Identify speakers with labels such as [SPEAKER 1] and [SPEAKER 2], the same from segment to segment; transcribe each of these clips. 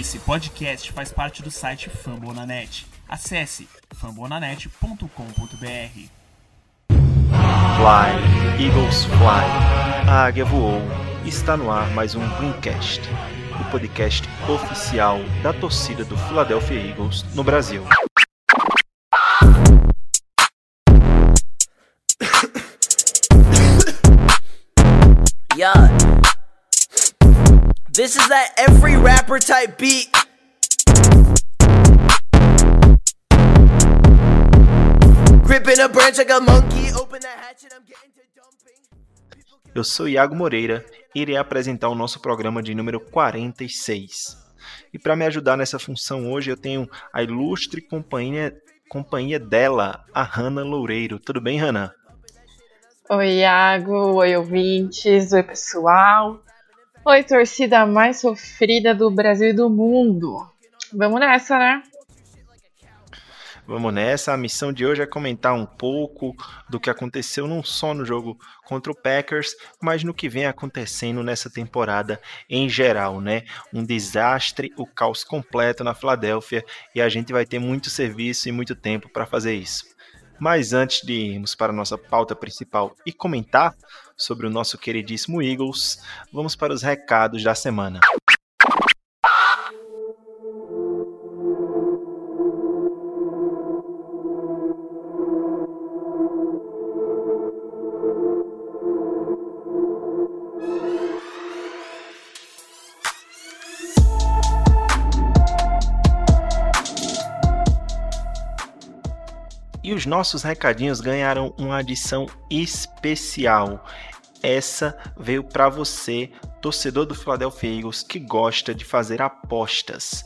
[SPEAKER 1] Esse podcast faz parte do site Fambonanet. Acesse fambonanet.com.br.
[SPEAKER 2] Fly, Eagles Fly. A águia voou. Está no ar mais um Greencast, o podcast oficial da torcida do Philadelphia Eagles no Brasil.
[SPEAKER 3] This is that every rapper type beat. Gripping a branch like a monkey, open that hatchet, I'm getting to dumping.
[SPEAKER 2] Eu sou Iago Moreira e irei apresentar o nosso programa de número 46. E para me ajudar nessa função hoje eu tenho a ilustre companhia, companhia dela, a Hanna Loureiro. Tudo bem, Hanna?
[SPEAKER 4] Oi, Iago. Oi, ouvintes. Oi, pessoal. Oi, torcida mais sofrida do Brasil e do mundo. Vamos nessa, né?
[SPEAKER 2] Vamos nessa. A missão de hoje é comentar um pouco do que aconteceu não só no jogo contra o Packers, mas no que vem acontecendo nessa temporada em geral, né? Um desastre, o caos completo na Filadélfia e a gente vai ter muito serviço e muito tempo para fazer isso. Mas antes de irmos para a nossa pauta principal e comentar sobre o nosso queridíssimo Eagles, vamos para os recados da semana. E os nossos recadinhos ganharam uma adição especial. Essa veio para você, torcedor do Philadelphia Eagles que gosta de fazer apostas.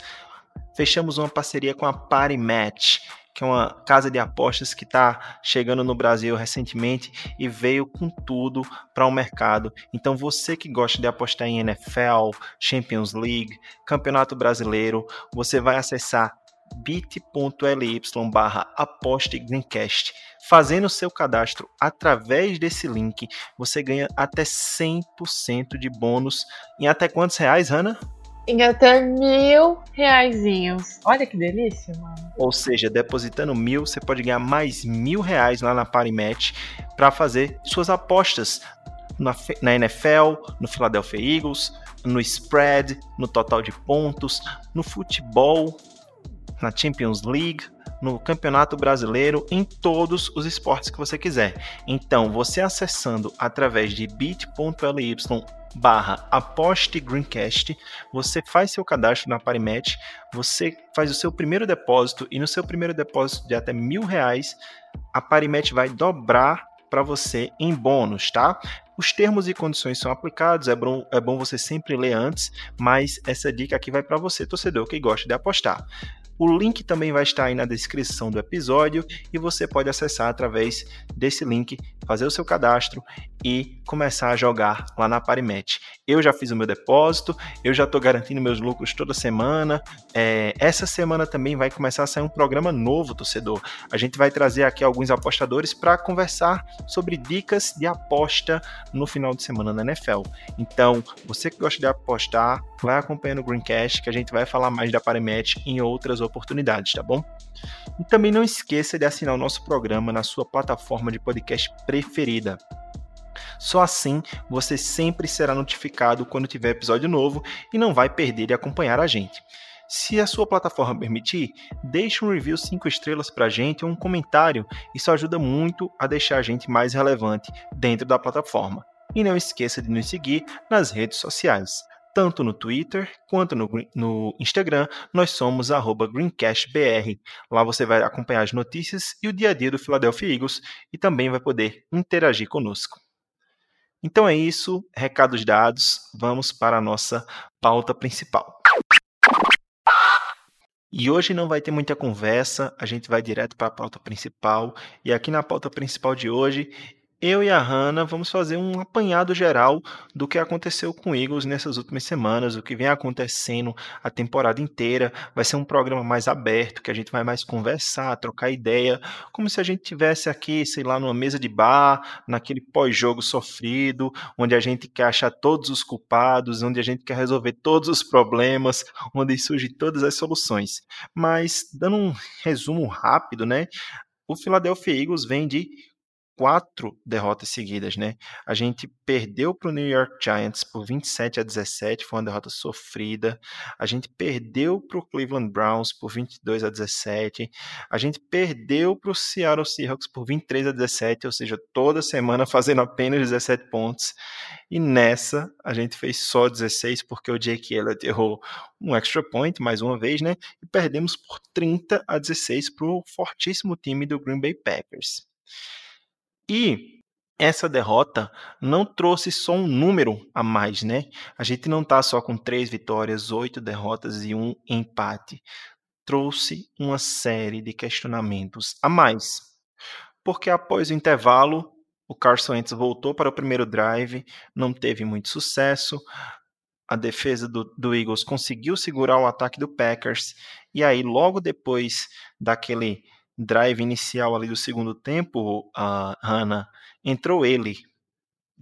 [SPEAKER 2] Fechamos uma parceria com a Party Match, que é uma casa de apostas que está chegando no Brasil recentemente e veio com tudo para o mercado. Então você que gosta de apostar em NFL, Champions League, Campeonato Brasileiro, você vai acessar bit.ly barra aposte Greencast. Fazendo seu cadastro através desse link, você ganha até 100% de bônus. Em até quantos reais, Hanna?
[SPEAKER 4] Em até mil reaisinhos. Olha que delícia, mano.
[SPEAKER 2] Ou seja, depositando mil, você pode ganhar mais mil reais lá na Parimatch para fazer suas apostas na, na NFL, no Philadelphia Eagles, no spread, no total de pontos, no futebol, na Champions League, no Campeonato Brasileiro, em todos os esportes que você quiser. Então, você acessando através de bit.ly barra aposte Greencast, você faz seu cadastro na Parimatch, você faz o seu primeiro depósito e no seu primeiro depósito de até mil reais, a Parimatch vai dobrar para você em bônus, tá? Os termos e condições são aplicados, é bom, é bom você sempre ler antes, mas essa dica aqui vai para você, torcedor que gosta de apostar. O link também vai estar aí na descrição do episódio e você pode acessar através desse link, fazer o seu cadastro e começar a jogar lá na Parimatch. Eu já fiz o meu depósito, eu já estou garantindo meus lucros toda semana. É, essa semana também vai começar a sair um programa novo, torcedor. A gente vai trazer aqui alguns apostadores para conversar sobre dicas de aposta no final de semana na NFL. Então, você que gosta de apostar, vai acompanhando o Greencast, que a gente vai falar mais da Parimatch em outras oportunidades, tá bom? E também não esqueça de assinar o nosso programa na sua plataforma de podcast. Só assim você sempre será notificado quando tiver episódio novo e não vai perder de acompanhar a gente. Se a sua plataforma permitir, deixe um review 5 estrelas para a gente ou um comentário, isso ajuda muito a deixar a gente mais relevante dentro da plataforma. E não esqueça de nos seguir nas redes sociais tanto no Twitter quanto no, no Instagram, nós somos GreencastBR. Lá você vai acompanhar as notícias e o dia a dia do Philadelphia Eagles e também vai poder interagir conosco. Então é isso, recados dados, vamos para a nossa pauta principal. E hoje não vai ter muita conversa, a gente vai direto para a pauta principal. E aqui na pauta principal de hoje, eu e a Hannah vamos fazer um apanhado geral do que aconteceu com o Eagles nessas últimas semanas, o que vem acontecendo a temporada inteira. Vai ser um programa mais aberto, que a gente vai mais conversar, trocar ideia, como se a gente tivesse aqui, sei lá, numa mesa de bar, naquele pós-jogo sofrido, onde a gente quer achar todos os culpados, onde a gente quer resolver todos os problemas, onde surgem todas as soluções. Mas dando um resumo rápido, né? O Philadelphia Eagles vem de quatro derrotas seguidas, né? A gente perdeu para o New York Giants por 27 a 17, foi uma derrota sofrida. A gente perdeu para o Cleveland Browns por 22 a 17. A gente perdeu para o Seattle Seahawks por 23 a 17, ou seja, toda semana fazendo apenas 17 pontos. E nessa a gente fez só 16 porque o Jake Elliott errou um extra point mais uma vez, né? E perdemos por 30 a 16 para o fortíssimo time do Green Bay Packers. E essa derrota não trouxe só um número a mais, né? A gente não tá só com três vitórias, oito derrotas e um empate. Trouxe uma série de questionamentos a mais. Porque após o intervalo, o Carson Wentz voltou para o primeiro drive, não teve muito sucesso. A defesa do, do Eagles conseguiu segurar o ataque do Packers. E aí, logo depois daquele drive inicial ali do segundo tempo, a Hannah, entrou ele,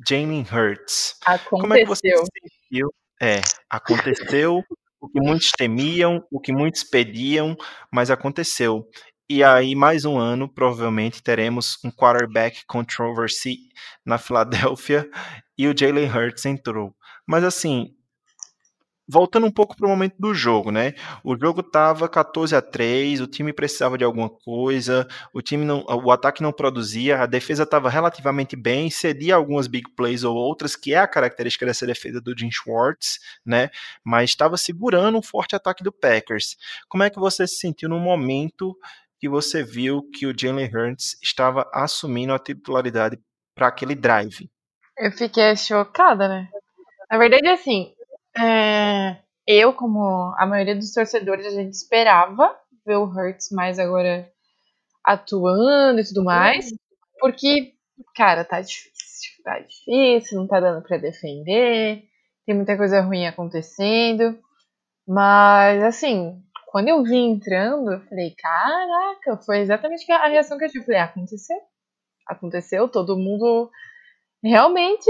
[SPEAKER 2] Jalen Hurts.
[SPEAKER 4] Aconteceu.
[SPEAKER 2] Como é que você se sentiu? É, aconteceu o que muitos temiam, o que muitos pediam, mas aconteceu. E aí, mais um ano, provavelmente teremos um quarterback controversy na Filadélfia e o Jalen Hurts entrou. Mas assim, voltando um pouco para o momento do jogo, né? O jogo estava 14 a 3, o time precisava de alguma coisa, o time não, o ataque não produzia, a defesa estava relativamente bem, cedia algumas big plays ou outras, que é a característica dessa defesa do Jim Schwartz, né? Mas estava segurando um forte ataque do Packers. Como é que você se sentiu no momento que você viu que o Jalen Hurts estava assumindo a titularidade para aquele drive?
[SPEAKER 4] Eu fiquei chocada, né? Na verdade, assim, é, eu, como a maioria dos torcedores, a gente esperava ver o Hurts mais agora atuando e tudo mais, porque, cara, tá difícil, tá difícil, não tá dando para defender, tem muita coisa ruim acontecendo, mas, assim, quando eu vi entrando, eu falei, caraca, foi exatamente a reação que eu tive. Eu falei, aconteceu, aconteceu, todo mundo realmente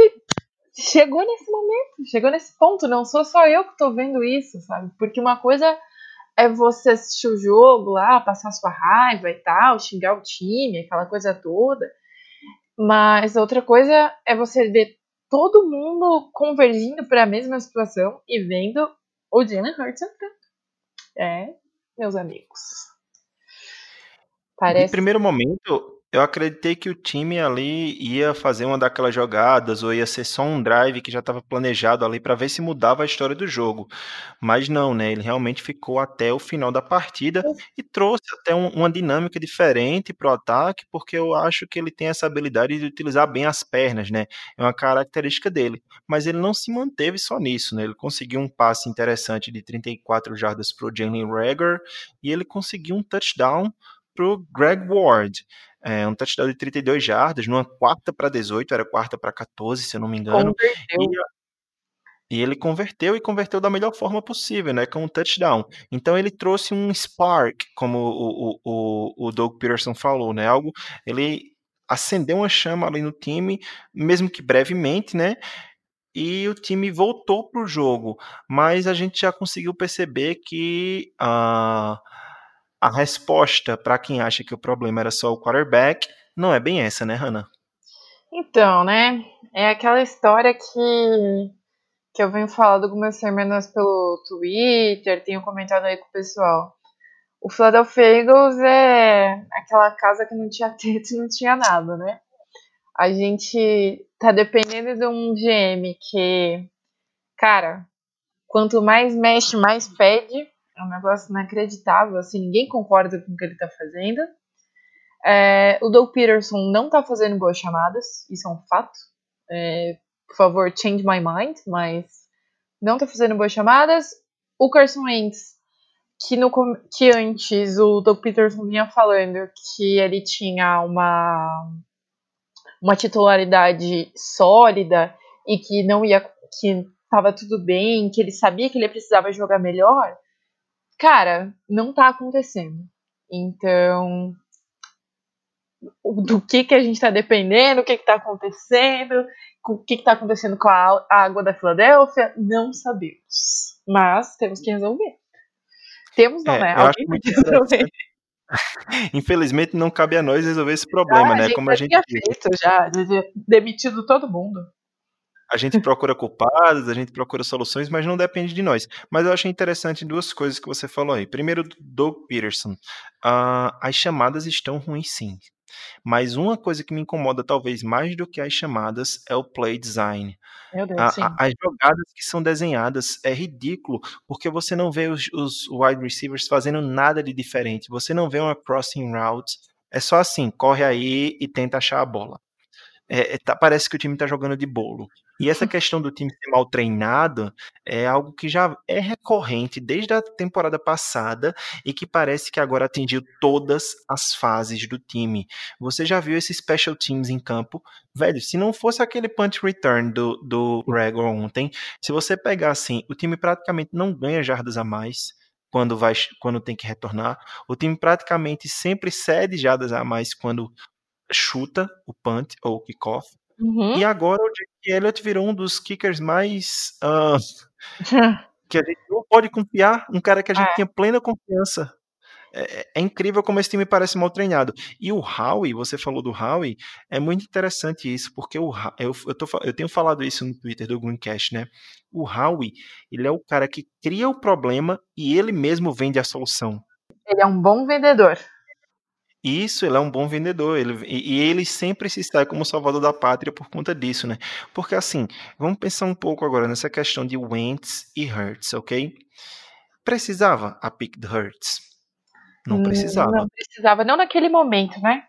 [SPEAKER 4] chegou nesse momento, chegou nesse ponto. Não sou só eu que tô vendo isso, sabe? Porque uma coisa é você assistir o jogo lá, passar sua raiva e tal, xingar o time, aquela coisa toda. Mas outra coisa é você ver todo mundo convergindo para a mesma situação e vendo o Jalen Hurts entrando. É, meus amigos.
[SPEAKER 2] Parece... Em primeiro momento, eu acreditei que o time ali ia fazer uma daquelas jogadas ou ia ser só um drive que já estava planejado ali para ver se mudava a história do jogo. Mas não, né? Ele realmente ficou até o final da partida e trouxe até um, uma dinâmica diferente para o ataque, porque eu acho que ele tem essa habilidade de utilizar bem as pernas, né? É uma característica dele. Mas ele não se manteve só nisso, né? Ele conseguiu um passe interessante de 34 jardas para o Jalen Rager e ele conseguiu um touchdown para o Greg Ward é, um touchdown de 32 jardas, numa quarta para 18, era quarta para 14, se eu não me engano. E, e, ele converteu e converteu da melhor forma possível, né, com um touchdown. Então ele trouxe um spark, como o, o, o, Doug Peterson falou, né, algo, ele acendeu uma chama ali no time, mesmo que brevemente, né, e o time voltou para o jogo, mas a gente já conseguiu perceber que uh, a resposta para quem acha que o problema era só o quarterback não é bem essa, né, Hannah?
[SPEAKER 4] Então, né? É aquela história que, que eu venho falando algumas semanas pelo Twitter, tenho comentado aí com o pessoal. O Philadelphia Eagles é aquela casa que não tinha teto e não tinha nada, né? A gente tá dependendo de um GM que, cara, quanto mais mexe, mais pede. É um negócio inacreditável, assim, ninguém concorda com o que ele tá fazendo. É, o Doug Peterson não tá fazendo boas chamadas, isso é um fato. É, por favor, change my mind, mas não tá fazendo boas chamadas. O Carson Wentz, que, no, que antes o Doug Peterson vinha falando que ele tinha uma uma titularidade sólida e que não ia. que tava tudo bem, que ele sabia que ele precisava jogar melhor, cara, não tá acontecendo. Então, do que que a gente tá dependendo, o que que tá acontecendo, o que que tá acontecendo com a água da Filadélfia, não sabemos. Mas temos que resolver. Temos, não
[SPEAKER 2] É,
[SPEAKER 4] é?
[SPEAKER 2] acho
[SPEAKER 4] Alguém tem que resolver.
[SPEAKER 2] Infelizmente não cabe a nós resolver esse problema,
[SPEAKER 4] Ah,
[SPEAKER 2] né? Como a
[SPEAKER 4] já
[SPEAKER 2] gente disse.
[SPEAKER 4] feito já, já demitido todo mundo.
[SPEAKER 2] A gente procura culpados, a gente procura soluções, mas não depende de nós. Mas eu achei interessante duas coisas que você falou aí. Primeiro, do Doug Peterson. Ah, as chamadas estão ruins sim. Mas uma coisa que me incomoda talvez mais do que as chamadas é o play design.
[SPEAKER 4] Meu Deus,
[SPEAKER 2] A-
[SPEAKER 4] sim.
[SPEAKER 2] a- as jogadas que são desenhadas é ridículo, porque você não vê os, os wide receivers fazendo nada de diferente. Você não vê uma crossing route. É só assim, corre aí e tenta achar a bola. É, é, tá- parece que o time tá jogando de bolo. E essa questão do time ser mal treinado é algo que já é recorrente desde a temporada passada e que parece que agora atingiu todas as fases do time. Você já viu esses special teams em campo? Velho, se não fosse aquele punch return do, do Gregor ontem, se você pegar assim, o time praticamente não ganha jardas a mais quando, vai, quando tem que retornar. O time praticamente sempre cede jardas a mais quando chuta o punt ou o kickoff.
[SPEAKER 4] Uhum.
[SPEAKER 2] E agora o Jake Elliott virou um dos kickers mais. ah, que a gente não pode confiar, um cara que a gente
[SPEAKER 4] É.
[SPEAKER 2] tinha plena confiança. É, é- é incrível como esse time parece mal treinado. E o Howie, você falou do Howie, é muito interessante isso, porque o, eu, eu, tô eu tenho falado isso no Twitter do Greencast, né? O Howie, ele é o cara que cria o problema e ele mesmo vende a solução.
[SPEAKER 4] Ele é um bom vendedor.
[SPEAKER 2] Isso, ele é um bom vendedor. Ele, e, e ele sempre se sai como salvador da pátria por conta disso, né? Porque assim, vamos pensar um pouco agora nessa questão de Wentz e Hurts, ok? Precisava a pick do Hurts? Não
[SPEAKER 4] Hum,
[SPEAKER 2] precisava.
[SPEAKER 4] Não precisava, não naquele momento, né?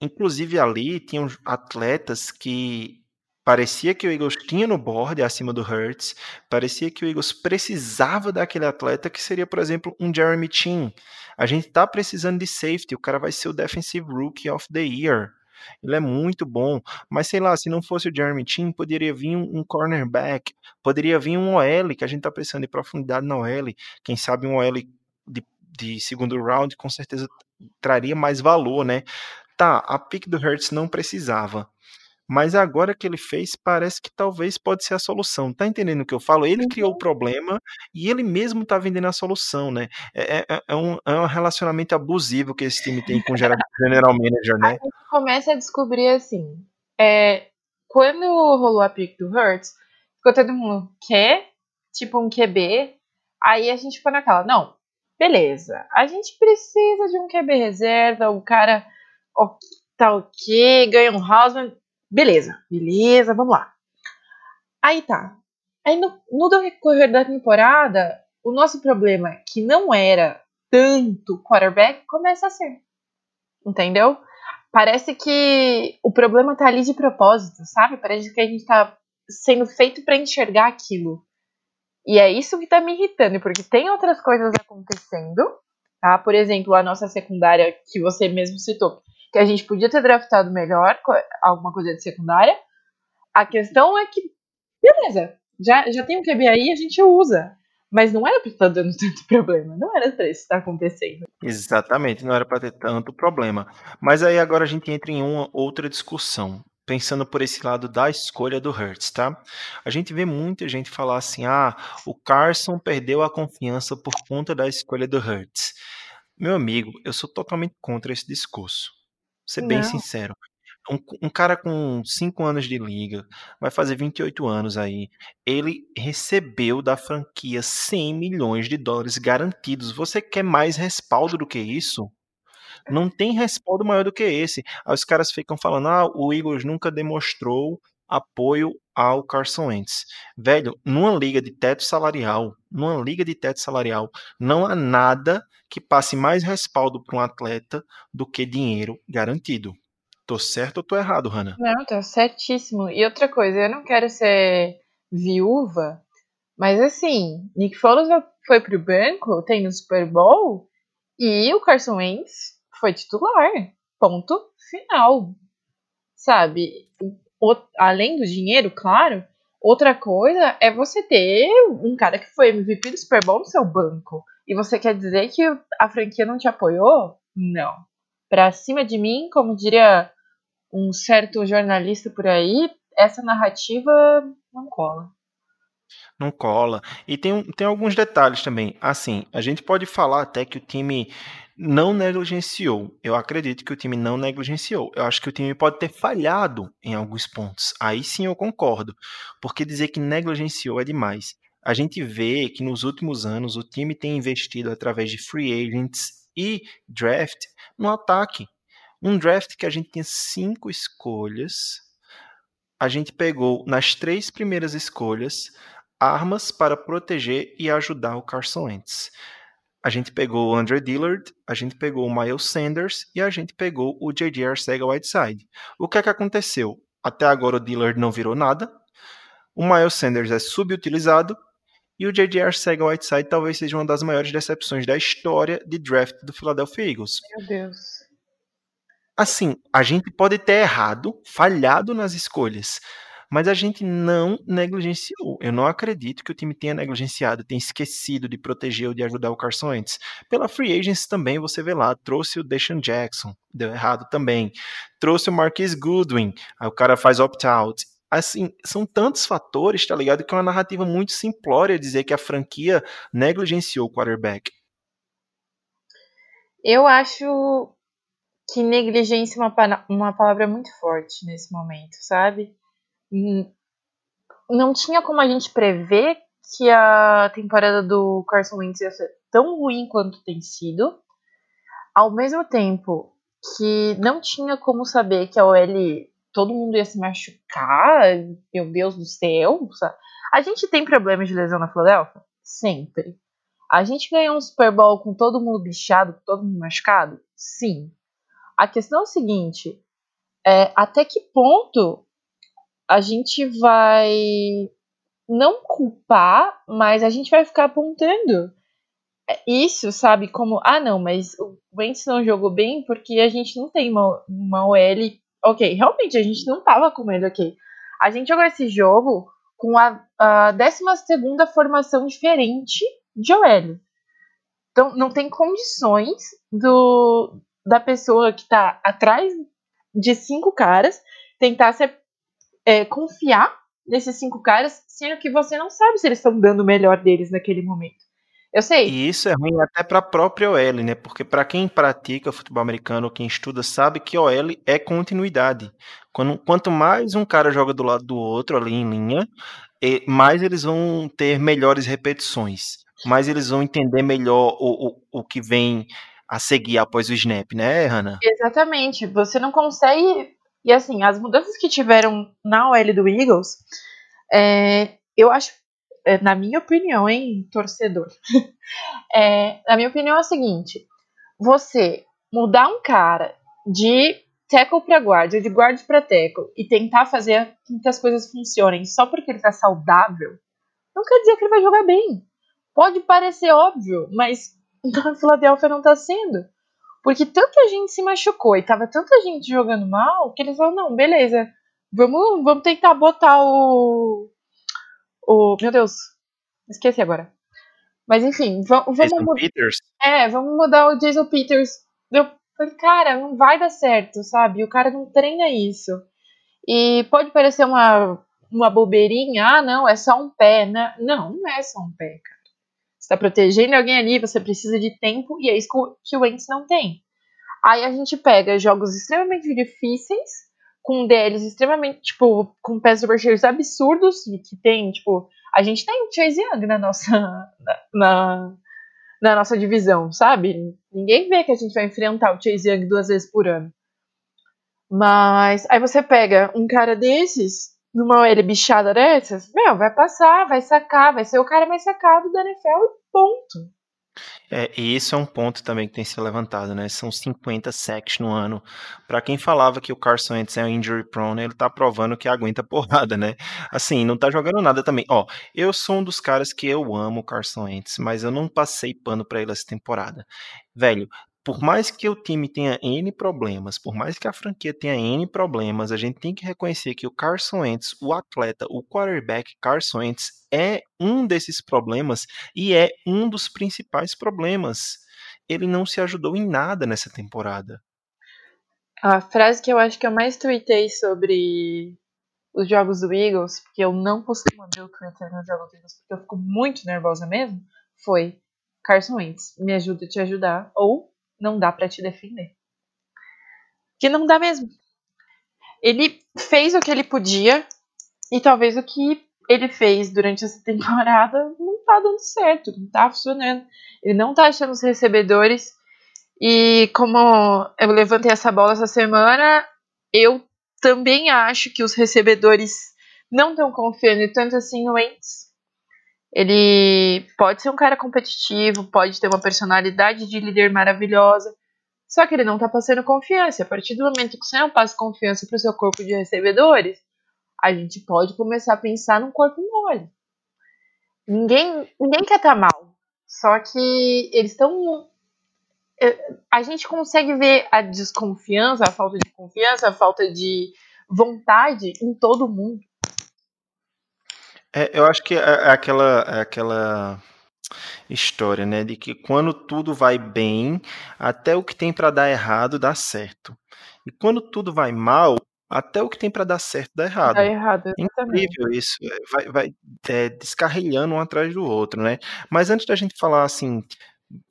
[SPEAKER 2] Inclusive ali tinham atletas que parecia que o Eagles tinha no board acima do Hurts, parecia que o Eagles precisava daquele atleta que seria, por exemplo, um Jeremy Chin. A gente tá precisando de safety, o cara vai ser o Defensive Rookie of the Year. Ele é muito bom, mas sei lá, se não fosse o Jeremy Chin, poderia vir um, um cornerback, poderia vir um OL, que a gente tá precisando de profundidade na OL, quem sabe um OL de, de segundo round com certeza traria mais valor, né? Tá, a pick do Hurts não precisava. Mas agora que ele fez, parece que talvez pode ser a solução. Tá entendendo o que eu falo? Ele criou o problema e ele mesmo tá vendendo a solução, né? É, é- é um, é um relacionamento abusivo que esse time tem com o general manager, né?
[SPEAKER 4] Começa a descobrir assim. É, quando rolou a pick do Hurts, ficou todo mundo, quê? Tipo um QB. Aí a gente ficou naquela, não, beleza. A gente precisa de um QB reserva, o cara ó, tá ok, ganha um Hausman. Beleza, beleza, vamos lá. Aí tá. Aí no, no decorrer da temporada, o nosso problema, que não era tanto quarterback, começa a ser. Entendeu? Parece que o problema tá ali de propósito, sabe? Parece que a gente tá sendo feito pra enxergar aquilo. E é isso que tá me irritando, porque tem outras coisas acontecendo, tá? Por exemplo, a nossa secundária, que você mesmo citou, que a gente podia ter draftado melhor, alguma coisa de secundária. A questão é que, beleza, já, já tem um QB aí, a gente usa. Mas não era pra estar dando tanto problema, não era pra isso estar acontecendo.
[SPEAKER 2] Exatamente, não era para ter tanto problema. Mas aí agora a gente entra em uma outra discussão, pensando por esse lado da escolha do Hurts, tá? A gente vê muita gente falar assim: ah, o Carson perdeu a confiança por conta da escolha do Hurts. Meu amigo, eu sou totalmente contra esse discurso. Ser bem
[SPEAKER 4] Não.
[SPEAKER 2] sincero. Um, um cara com 5 anos de liga, vai fazer 28 anos aí, ele recebeu da franquia 100 milhões de dólares garantidos. Você quer mais respaldo do que isso? Não tem respaldo maior do que esse. Aí os caras ficam falando: ah, o Eagles nunca demonstrou apoio ao Carson Wentz. Velho, numa liga de teto salarial, numa liga de teto salarial, não há nada que passe mais respaldo para um atleta do que dinheiro garantido. Tô certo ou tô errado, Hannah?
[SPEAKER 4] Não, tá certíssimo. E outra coisa, eu não quero ser viúva, mas assim, Nick Foles foi pro banco, tem no Super Bowl, e o Carson Wentz foi titular. Ponto final. sabe? Além do dinheiro, claro, outra coisa é você ter um cara que foi MVP do Super Bowl no seu banco. E você quer dizer que a franquia não te apoiou? Não. Pra cima de mim, como diria um certo jornalista por aí, essa narrativa não cola.
[SPEAKER 2] Não cola. E tem, tem alguns detalhes também. Assim, a gente pode falar até que o time não negligenciou. Eu acredito que o time não negligenciou. Eu acho que o time pode ter falhado em alguns pontos. Aí sim eu concordo. Porque dizer que negligenciou é demais. A gente vê que nos últimos anos o time tem investido através de free agents e draft no ataque. Um draft que a gente tinha cinco escolhas. A gente pegou nas três primeiras escolhas armas para proteger e ajudar o Carson Wentz. A gente pegou o Andre Dillard, a gente pegou o Miles Sanders e a gente pegou o J.J. Arcega-Whiteside. O que é que aconteceu? Até agora o Dillard não virou nada, o Miles Sanders é subutilizado e o J.J. Arcega-Whiteside talvez seja uma das maiores decepções da história de draft do Philadelphia Eagles.
[SPEAKER 4] Meu Deus.
[SPEAKER 2] Assim, a gente pode ter errado, falhado nas escolhas, mas a gente não negligenciou. Eu não acredito que o time tenha negligenciado, tenha esquecido de proteger ou de ajudar o Carson Wentz. Pela free agency também, você vê lá, trouxe o Deshaun Jackson, deu errado também. Trouxe o Marquise Goodwin, aí o cara faz opt-out. Assim, são tantos fatores, tá ligado? Que é uma narrativa muito simplória dizer que a franquia negligenciou o quarterback.
[SPEAKER 4] Eu acho que negligência é uma, uma palavra muito forte nesse momento, sabe? Não tinha como a gente prever que a temporada do Carson Wentz ia ser tão ruim quanto tem sido. Ao mesmo tempo que não tinha como saber que a OL todo mundo ia se machucar, meu Deus do céu. Sabe? A gente tem problemas de lesão na Philadelphia? Sempre. A gente ganhou um Super Bowl com todo mundo bichado, com todo mundo machucado? Sim. A questão é o seguinte: é, até que ponto a gente vai não culpar, mas a gente vai ficar apontando isso, sabe? Como, ah, não, mas o Wentz não jogou bem porque a gente não tem uma, uma OL. Ok, realmente a gente não tava com ele, ok. A gente jogou esse jogo com a, a 12 formação diferente de OL. Então, não tem condições do, da pessoa que tá atrás de cinco caras tentar ser é, confiar nesses cinco caras, sendo que você não sabe se eles estão dando o melhor deles naquele momento. Eu sei.
[SPEAKER 2] E isso é ruim até para a própria OL, né? Porque para quem pratica futebol americano, quem estuda, sabe que OL é continuidade. Quando, quanto mais um cara joga do lado do outro ali em linha, mais eles vão ter melhores repetições. Mais eles vão entender melhor o, o, o que vem a seguir após o snap, né, Hannah?
[SPEAKER 4] Exatamente. Você não consegue e assim, as mudanças que tiveram na OL do Eagles, é, eu acho, é, na minha opinião, hein, torcedor, é, na minha opinião é o seguinte: você mudar um cara de tackle para guarda, de guarda para tackle, e tentar fazer com que as coisas funcionem só porque ele tá saudável, não quer dizer que ele vai jogar bem. Pode parecer óbvio, mas na Filadélfia não tá sendo. Porque tanta gente se machucou e tava tanta gente jogando mal que eles falaram, não, beleza, vamos, vamos tentar botar o. O. Meu Deus, esqueci agora. Mas enfim, vamos.
[SPEAKER 2] Jason Peters?
[SPEAKER 4] É, vamos mudar o Jason Peters. Eu falei, cara, não vai dar certo, sabe? O cara não treina isso. E pode parecer uma, uma bobeirinha, ah, não, é só um pé. Né? Não, não é só um pé, cara está protegendo alguém ali, você precisa de tempo, e é isso que o Wentz não tem. Aí a gente pega jogos extremamente difíceis, com DLs extremamente, tipo, com pass rushers absurdos, que tem, tipo, a gente tem Chase Young na nossa, na, na nossa divisão, sabe? Ninguém vê que a gente vai enfrentar o Chase Young duas vezes por ano. Mas aí você pega um cara desses numa OL bichada dessas, meu, vai passar, vai sacar, vai ser o cara mais sacado da NFL ponto.
[SPEAKER 2] É, e isso é um ponto também que tem sido levantado, né? São 50 sacks no ano. Para quem falava que o Carson Wentz é um injury prone, ele tá provando que aguenta porrada, né? Assim, não tá jogando nada também. Ó, eu sou um dos caras que eu amo o Carson Wentz, mas eu não passei pano para ele essa temporada. Velho, por mais que o time tenha N problemas, por mais que a franquia tenha N problemas, a gente tem que reconhecer que o Carson Wentz, o atleta, o quarterback Carson Wentz é um desses problemas e é um dos principais problemas. Ele não se ajudou em nada nessa temporada.
[SPEAKER 4] A frase que eu acho que eu mais tweetei sobre os jogos do Eagles, porque eu não costumo abrir o Twitter nos jogos do Eagles, porque eu fico muito nervosa mesmo, foi Carson Wentz, me ajuda a te ajudar, ou não dá para te defender. Que não dá mesmo. Ele fez o que ele podia e talvez o que ele fez durante essa temporada não tá dando certo, não tá funcionando. Ele não tá achando os recebedores. E como eu levantei essa bola essa semana, eu também acho que os recebedores não estão confiando tanto assim no Wentz. Ele pode ser um cara competitivo, pode ter uma personalidade de líder maravilhosa, só que ele não tá passando confiança. A partir do momento que você não passa confiança pro seu corpo de recebedores, a gente pode começar a pensar num corpo mole. Ninguém, ninguém quer estar tá mal. Só que eles estão. É, a gente consegue ver a desconfiança, a falta de confiança, a falta de vontade em todo mundo.
[SPEAKER 2] É, eu acho que é, é aquela, é aquela história, né, de que quando tudo vai bem, até o que tem para dar errado dá certo. E quando tudo vai mal, até o que tem para dar certo dá errado.
[SPEAKER 4] Dá errado,
[SPEAKER 2] é incrível isso, vai, vai é, descarrilhando um atrás do outro, né? Mas antes da gente falar assim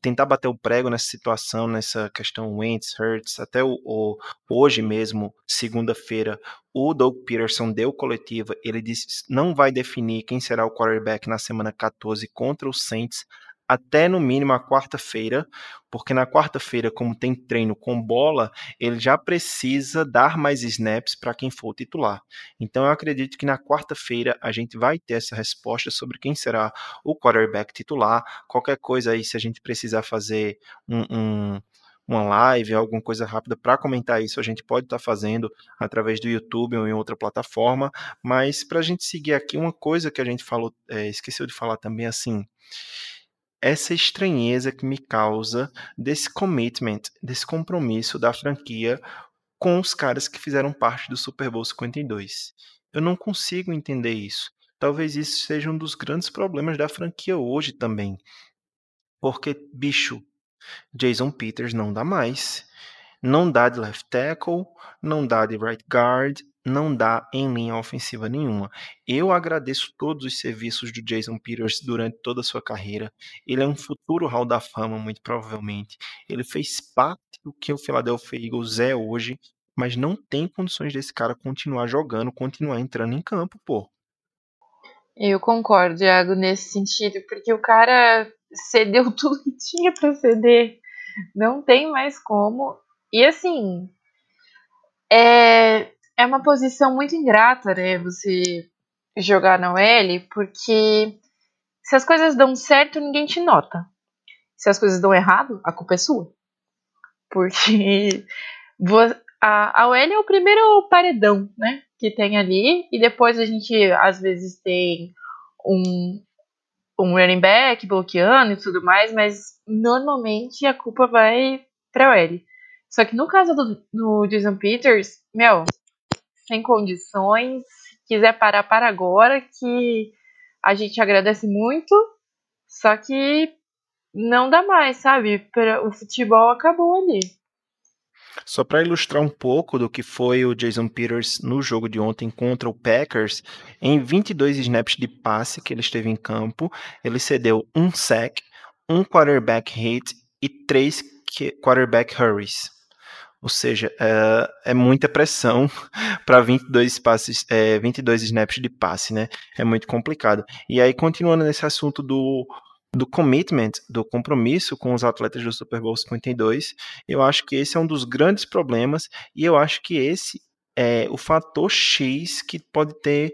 [SPEAKER 2] tentar bater o prego nessa situação, nessa questão Wentz, Hurts, até o, o hoje mesmo, segunda-feira, o Doug Peterson deu coletiva, ele disse não vai definir quem será o quarterback na semana 14 contra os Saints até no mínimo a quarta-feira, porque na quarta-feira, como tem treino com bola, ele já precisa dar mais snaps para quem for titular. Então eu acredito que na quarta-feira a gente vai ter essa resposta sobre quem será o quarterback titular. Qualquer coisa aí, se a gente precisar fazer um, um uma live, alguma coisa rápida para comentar isso, a gente pode estar tá fazendo através do YouTube ou em outra plataforma. Mas para a gente seguir aqui, uma coisa que a gente falou, é, esqueceu de falar também assim essa estranheza que me causa desse commitment, desse compromisso da franquia com os caras que fizeram parte do Super Bowl 52. Eu não consigo entender isso. Talvez isso seja um dos grandes problemas da franquia hoje também. Porque, bicho, Jason Peters não dá mais. Não dá de left tackle, não dá de right guard, não dá em linha ofensiva nenhuma. Eu agradeço todos os serviços do Jason Peters durante toda a sua carreira. Ele é um futuro Hall da Fama, muito provavelmente. Ele fez parte do que o Philadelphia Eagles é hoje, mas não tem condições desse cara continuar jogando, continuar entrando em campo, pô.
[SPEAKER 4] Eu concordo, Thiago, nesse sentido, porque o cara cedeu tudo que tinha para ceder. Não tem mais como. E assim, é, é uma posição muito ingrata, né? Você jogar na OL, porque se as coisas dão certo, ninguém te nota. Se as coisas dão errado, a culpa é sua. Porque a, a OL é o primeiro paredão, né? Que tem ali, e depois a gente às vezes tem um, um running back bloqueando e tudo mais, mas normalmente a culpa vai pra OL. Só que no caso do, do Jason Peters, meu, sem condições. Quiser parar, para agora, que a gente agradece muito. Só que não dá mais, sabe? O futebol acabou ali.
[SPEAKER 2] Só para ilustrar um pouco do que foi o Jason Peters no jogo de ontem contra o Packers, em 22 snaps de passe que ele esteve em campo, ele cedeu um sack, um quarterback hit e três quarterback hurries. Ou seja, é, é muita pressão para 22 passes, é, 22 snaps de passe, né? É muito complicado. E aí, continuando nesse assunto do, do commitment, do compromisso com os atletas do Super Bowl 52, eu acho que esse é um dos grandes problemas e eu acho que esse é o fator X que pode ter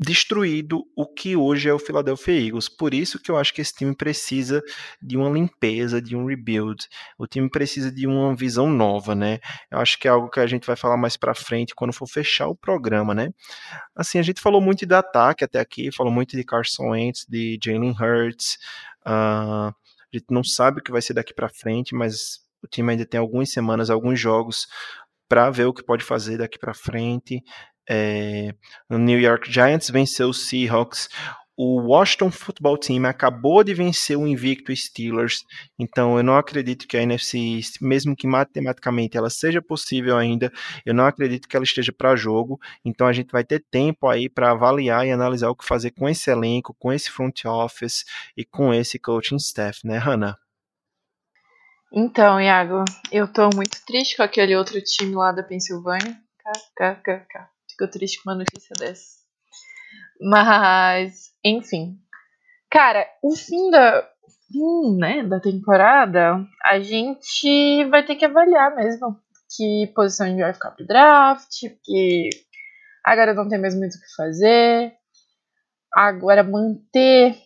[SPEAKER 2] destruído o que hoje é o Philadelphia Eagles. Por isso que eu acho que esse time precisa de uma limpeza, de um rebuild. O time precisa de uma visão nova, né? Eu acho que é algo que a gente vai falar mais para frente quando for fechar o programa, né? Assim, a gente falou muito de ataque até aqui, falou muito de Carson Wentz, de Jalen Hurts. Uh, a gente não sabe o que vai ser daqui para frente, mas O time ainda tem algumas semanas, alguns jogos para ver o que pode fazer daqui para frente. É, o New York Giants venceu o Seahawks. O Washington Football Team acabou de vencer o invicto Steelers, então eu não acredito que a NFC, mesmo que matematicamente ela seja possível ainda, eu não acredito que ela esteja para jogo. Então a gente vai ter tempo aí para avaliar e analisar o que fazer com esse elenco, com esse front office e com esse coaching staff, né, Hannah?
[SPEAKER 4] Então, Iago, eu tô muito triste com aquele outro time lá da Pensilvânia. Fico triste com uma notícia dessa. Mas, enfim. Cara, o fim da, fim, né, da temporada, a gente vai ter que avaliar mesmo que posição a gente vai ficar pro draft, que agora não tem mais muito o que fazer. Agora manter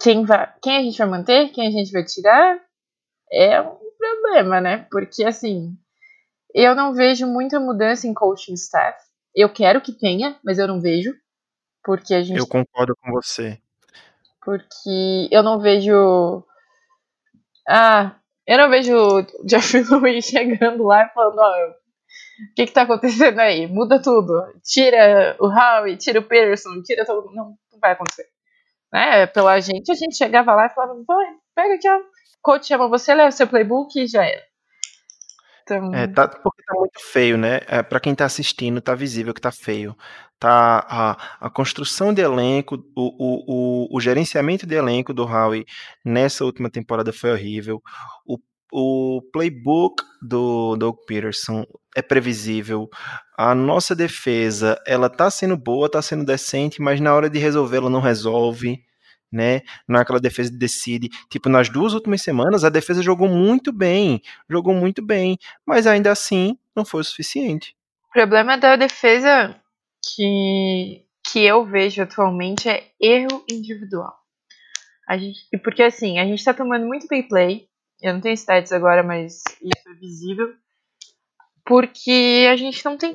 [SPEAKER 4] quem, vai, quem a gente vai manter, quem a gente vai tirar, é um problema, né? Porque assim, eu não vejo muita mudança em coaching staff. Eu quero que tenha, mas eu não vejo. Porque a gente.
[SPEAKER 2] Eu concordo com você.
[SPEAKER 4] Porque eu não vejo. Ah, eu não vejo o Jeff Louis chegando lá e falando, ó, o que que tá acontecendo aí? Muda tudo. Tira o Howie, tira o Peterson, tira todo mundo. Não, não vai acontecer. Né? Pela gente, a gente chegava lá e falava, pega aqui, ó. Coach chama você, leva seu playbook e já era.
[SPEAKER 2] Então... É, tá, porque tá muito feio, né? É, para quem tá assistindo, tá visível que tá feio. Tá a, a construção de elenco, o, o, o, o gerenciamento de elenco do Howie nessa última temporada foi horrível. O, o playbook do Doug Peterson é previsível. A nossa defesa, ela tá sendo boa, tá sendo decente, mas na hora de resolver ela não resolve né? Não é aquela defesa que decide. Tipo, nas duas últimas semanas, a defesa jogou muito bem, jogou muito bem, mas ainda assim não foi o suficiente.
[SPEAKER 4] O problema da defesa que, que eu vejo atualmente é erro individual. A gente, porque assim, a gente tá tomando muito big play. Eu não tenho stats agora, mas isso é visível. Porque a gente não tem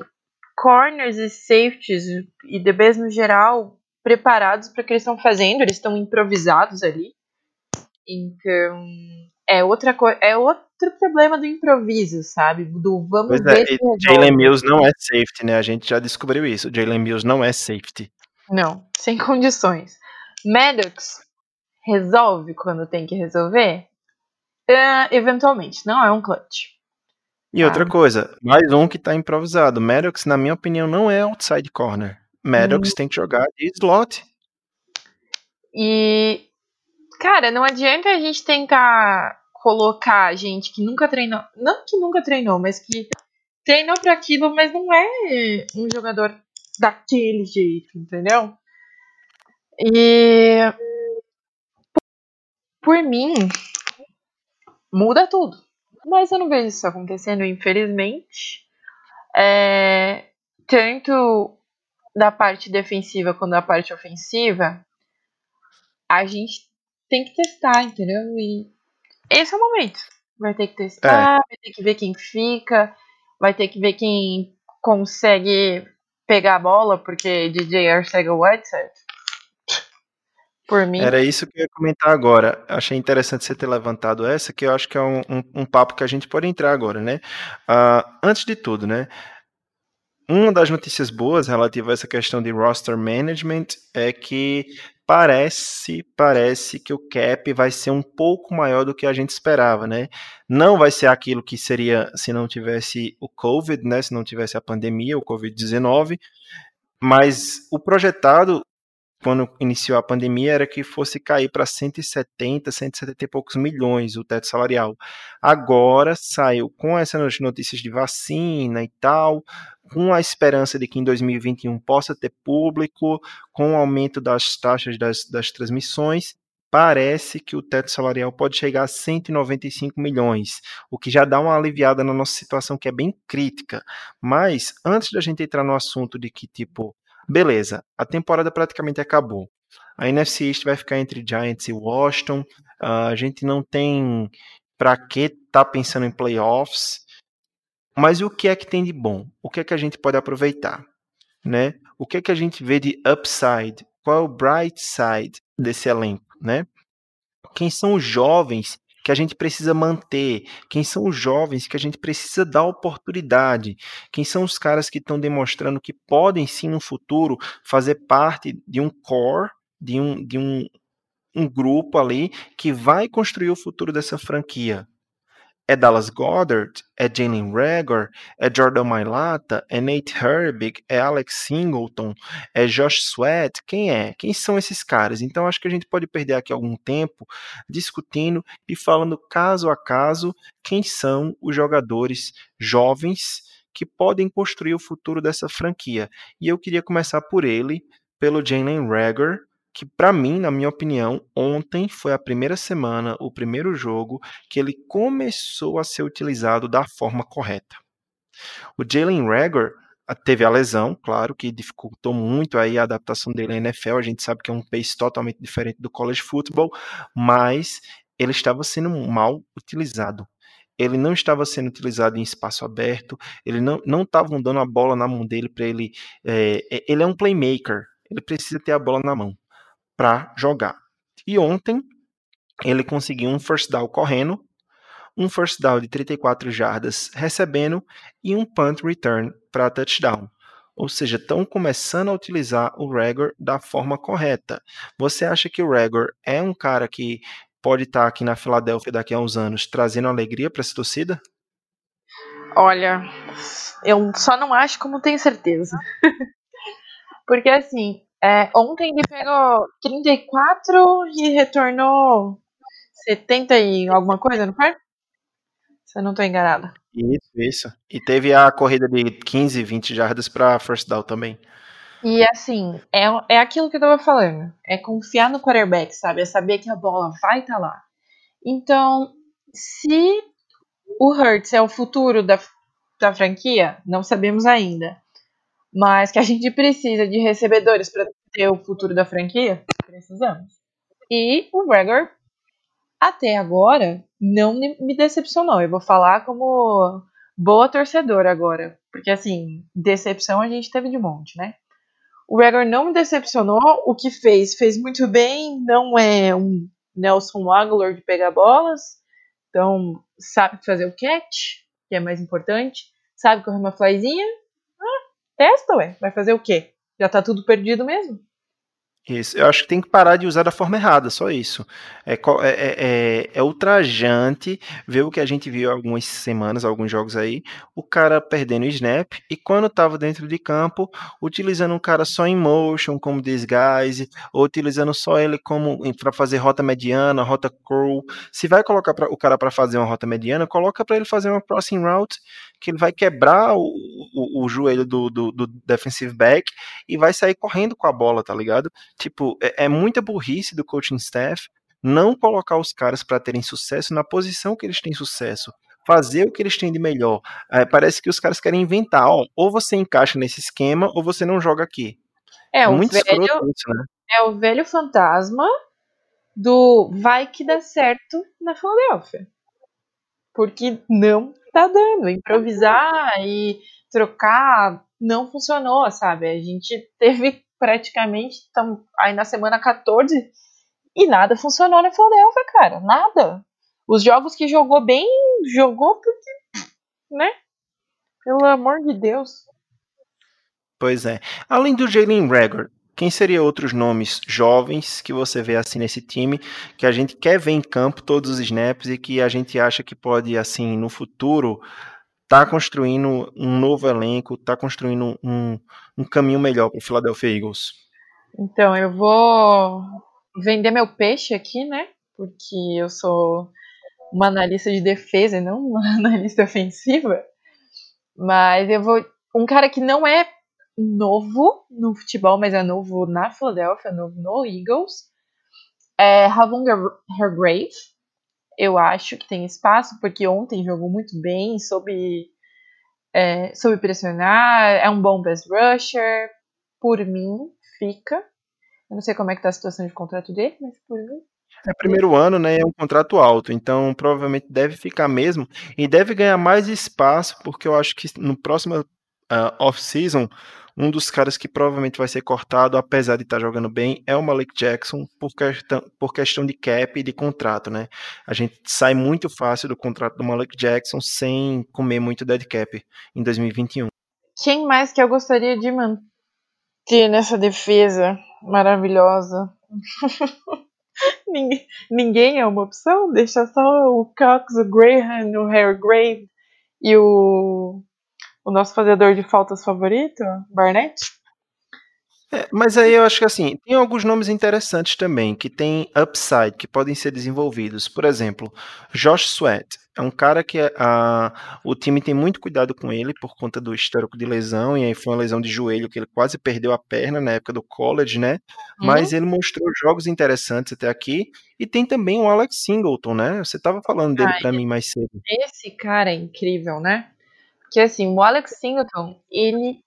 [SPEAKER 4] corners e safeties e DBs no geral preparados para o que eles estão fazendo, eles estão improvisados ali. Então, é outra coisa, é outro problema do improviso, sabe? Do vamos pois ver. É,
[SPEAKER 2] Jalen Mills não é safety, né? A gente já descobriu isso. Jalen Mills não é safety.
[SPEAKER 4] Não, sem condições. Maddox resolve quando tem que resolver? Uh, eventualmente, não é um clutch.
[SPEAKER 2] E outra ah. coisa, mais um que tá improvisado. Maddox, na minha opinião, não é outside corner. Maddox hum. tem que jogar de slot.
[SPEAKER 4] E, cara, não adianta a gente tentar colocar gente que nunca treinou, não que nunca treinou, mas que treinou para aquilo, mas não é um jogador daquele jeito, entendeu? E por mim muda tudo, mas eu não vejo isso acontecendo, infelizmente. É, tanto da parte defensiva quanto da parte ofensiva, a gente tem que testar, entendeu? E esse é o momento. Vai ter que testar, é. vai ter que ver quem fica, vai ter que ver quem consegue pegar a bola, porque DJ Arcega Whiteside. Por mim.
[SPEAKER 2] Era isso que eu ia comentar agora. Achei interessante você ter levantado essa, que eu acho que é um, um, um papo que a gente pode entrar agora, né? Uh, antes de tudo, né? Uma das notícias boas relativa a essa questão de roster management é que parece, parece que o cap vai ser um pouco maior do que a gente esperava, né? Não vai ser aquilo que seria se não tivesse o COVID, né? Se não tivesse a pandemia, o COVID-19, mas o projetado quando iniciou a pandemia era que fosse cair para 170, 170 e poucos milhões o teto salarial. Agora saiu com essas notícias de vacina e tal, com a esperança de que em 2021 possa ter público, com o aumento das taxas das, das transmissões, parece que o teto salarial pode chegar a 195 milhões, o que já dá uma aliviada na nossa situação que é bem crítica. Mas antes da gente entrar no assunto de que tipo, beleza, a temporada praticamente acabou. A NFC East vai ficar entre Giants e Washington. Uh, a gente não tem para que tá pensando em playoffs. Mas o que é que tem de bom? O que é que a gente pode aproveitar? Né? O que é que a gente vê de upside? Qual é o bright side desse elenco? Né? Quem são os jovens que a gente precisa manter, quem são os jovens que a gente precisa dar oportunidade, quem são os caras que estão demonstrando que podem sim no futuro fazer parte de um core, de um, de um, um grupo ali que vai construir o futuro dessa franquia. É Dallas Goddard? É Jalen Rager? É Jordan Mailata? É Nate Herbig? É Alex Singleton? É Josh Sweat? Quem é? Quem são esses caras? Então acho que a gente pode perder aqui algum tempo discutindo e falando caso a caso quem são os jogadores jovens que podem construir o futuro dessa franquia. E eu queria começar por ele, pelo Jalen Rager, que para mim, na minha opinião, ontem foi a primeira semana, o primeiro jogo que ele começou a ser utilizado da forma correta. O Jalen Rager ah, teve a lesão, claro, que dificultou muito aí a adaptação dele à NFL. A gente sabe que é um pace totalmente diferente do college football, mas ele estava sendo mal utilizado. Ele não estava sendo utilizado em espaço aberto, ele não não dando a bola na mão dele para ele. É, ele é um playmaker, ele precisa ter a bola na mão para jogar. E ontem ele conseguiu um first down correndo, um first down de 34 jardas recebendo e um punt return para touchdown. Ou seja, estão começando a utilizar o Rager da forma correta. Você acha que o Rager é um cara que pode estar tá aqui na Filadélfia daqui a uns anos trazendo alegria para essa torcida?
[SPEAKER 4] Olha, eu só não acho como tenho certeza. Porque assim, é, ontem ele pegou 34 e retornou 70 e alguma coisa, não foi? Se eu não estou enganada.
[SPEAKER 2] Isso, isso. E teve a corrida de 15, 20 jardas para first down também.
[SPEAKER 4] E assim, é, é aquilo que eu tava falando. É confiar no quarterback, sabe? É saber que a bola vai estar tá lá. Então, se o Hurts é o futuro da, da franquia, não sabemos ainda mas que a gente precisa de recebedores para ter o futuro da franquia, precisamos. E o Gregor, até agora, não me decepcionou. Eu vou falar como boa torcedora agora, porque assim, decepção a gente teve de monte, né? O Gregor não me decepcionou, o que fez, fez muito bem, não é um Nelson Aguilar de pegar bolas, então sabe fazer o catch, que é mais importante, sabe correr uma flyzinha, Testa, ué. Vai fazer o quê? Já tá tudo perdido mesmo.
[SPEAKER 2] Isso, eu acho que tem que parar de usar da forma errada, só isso. É, é, é, é, ultrajante ver o que a gente viu algumas semanas, alguns jogos aí, o cara perdendo o snap e quando estava dentro de campo, utilizando um cara só em motion, como disguise, ou utilizando só ele como para fazer rota mediana, rota curl. Se vai colocar pra, o cara para fazer uma rota mediana, coloca para ele fazer uma crossing route que ele vai quebrar o, o, o joelho do, do, do, defensive back e vai sair correndo com a bola, tá ligado? Tipo, é, é muita burrice do coaching staff não colocar os caras para terem sucesso na posição que eles têm sucesso. Fazer o que eles têm de melhor. É, parece que os caras querem inventar, ó, ou você encaixa nesse esquema ou você não joga aqui.
[SPEAKER 4] É, o Muito velho, isso, né? é o velho fantasma do vai que dá certo na Filadélfia. Porque não tá dando. Improvisar e trocar não funcionou, sabe? A gente teve praticamente tam, aí na semana 14 e nada funcionou na Philadelphia, cara. Nada. Os jogos que jogou bem, jogou porque, né? Pelo amor de Deus.
[SPEAKER 2] Pois é. Além do Jalen Rager, quem seriam outros nomes jovens que você vê assim nesse time, que a gente quer ver em campo todos os snaps e que a gente acha que pode, assim, no futuro, tá construindo um novo elenco, tá construindo um, um caminho melhor para o Philadelphia Eagles?
[SPEAKER 4] Então, eu vou vender meu peixe aqui, né? Porque eu sou uma analista de defesa e não uma analista ofensiva. Mas eu vou. Um cara que não é novo no futebol, mas é novo na Philadelphia, novo no Eagles. É Havon Hargrave. Eu acho que tem espaço, porque ontem jogou muito bem, soube, é, soube pressionar, é um bom best rusher. Por mim, fica. Eu não sei como é que tá a situação de contrato dele, mas por mim,
[SPEAKER 2] é primeiro ano, né? É um contrato alto, então provavelmente deve ficar mesmo e deve ganhar mais espaço, porque eu acho que no próximo uh, off-season Um dos caras que provavelmente vai ser cortado, apesar de estar tá jogando bem, é o Malik Jackson, por questão, por questão de cap e de contrato, né? A gente sai muito fácil do contrato do Malik Jackson sem comer muito dead cap em 2021.
[SPEAKER 4] Quem mais que eu gostaria de manter nessa defesa maravilhosa? ninguém, ninguém é uma opção? Deixa só o Cox, o Graham, o Harry Grave e o, o nosso fazedor de faltas favorito, Barnett?
[SPEAKER 2] É, mas aí eu acho que assim, tem alguns nomes interessantes também, que tem upside, que podem ser desenvolvidos. Por exemplo, Josh Sweat. É um cara que a, o time tem muito cuidado com ele por conta do histórico de lesão, e aí foi uma lesão de joelho que ele quase perdeu a perna na época do college, né? Uhum. Mas ele mostrou jogos interessantes até aqui. E tem também o Alex Singleton, né? Você estava falando dele para mim mais cedo.
[SPEAKER 4] Esse cara é incrível, né? Que assim, o Alex Singleton, ele,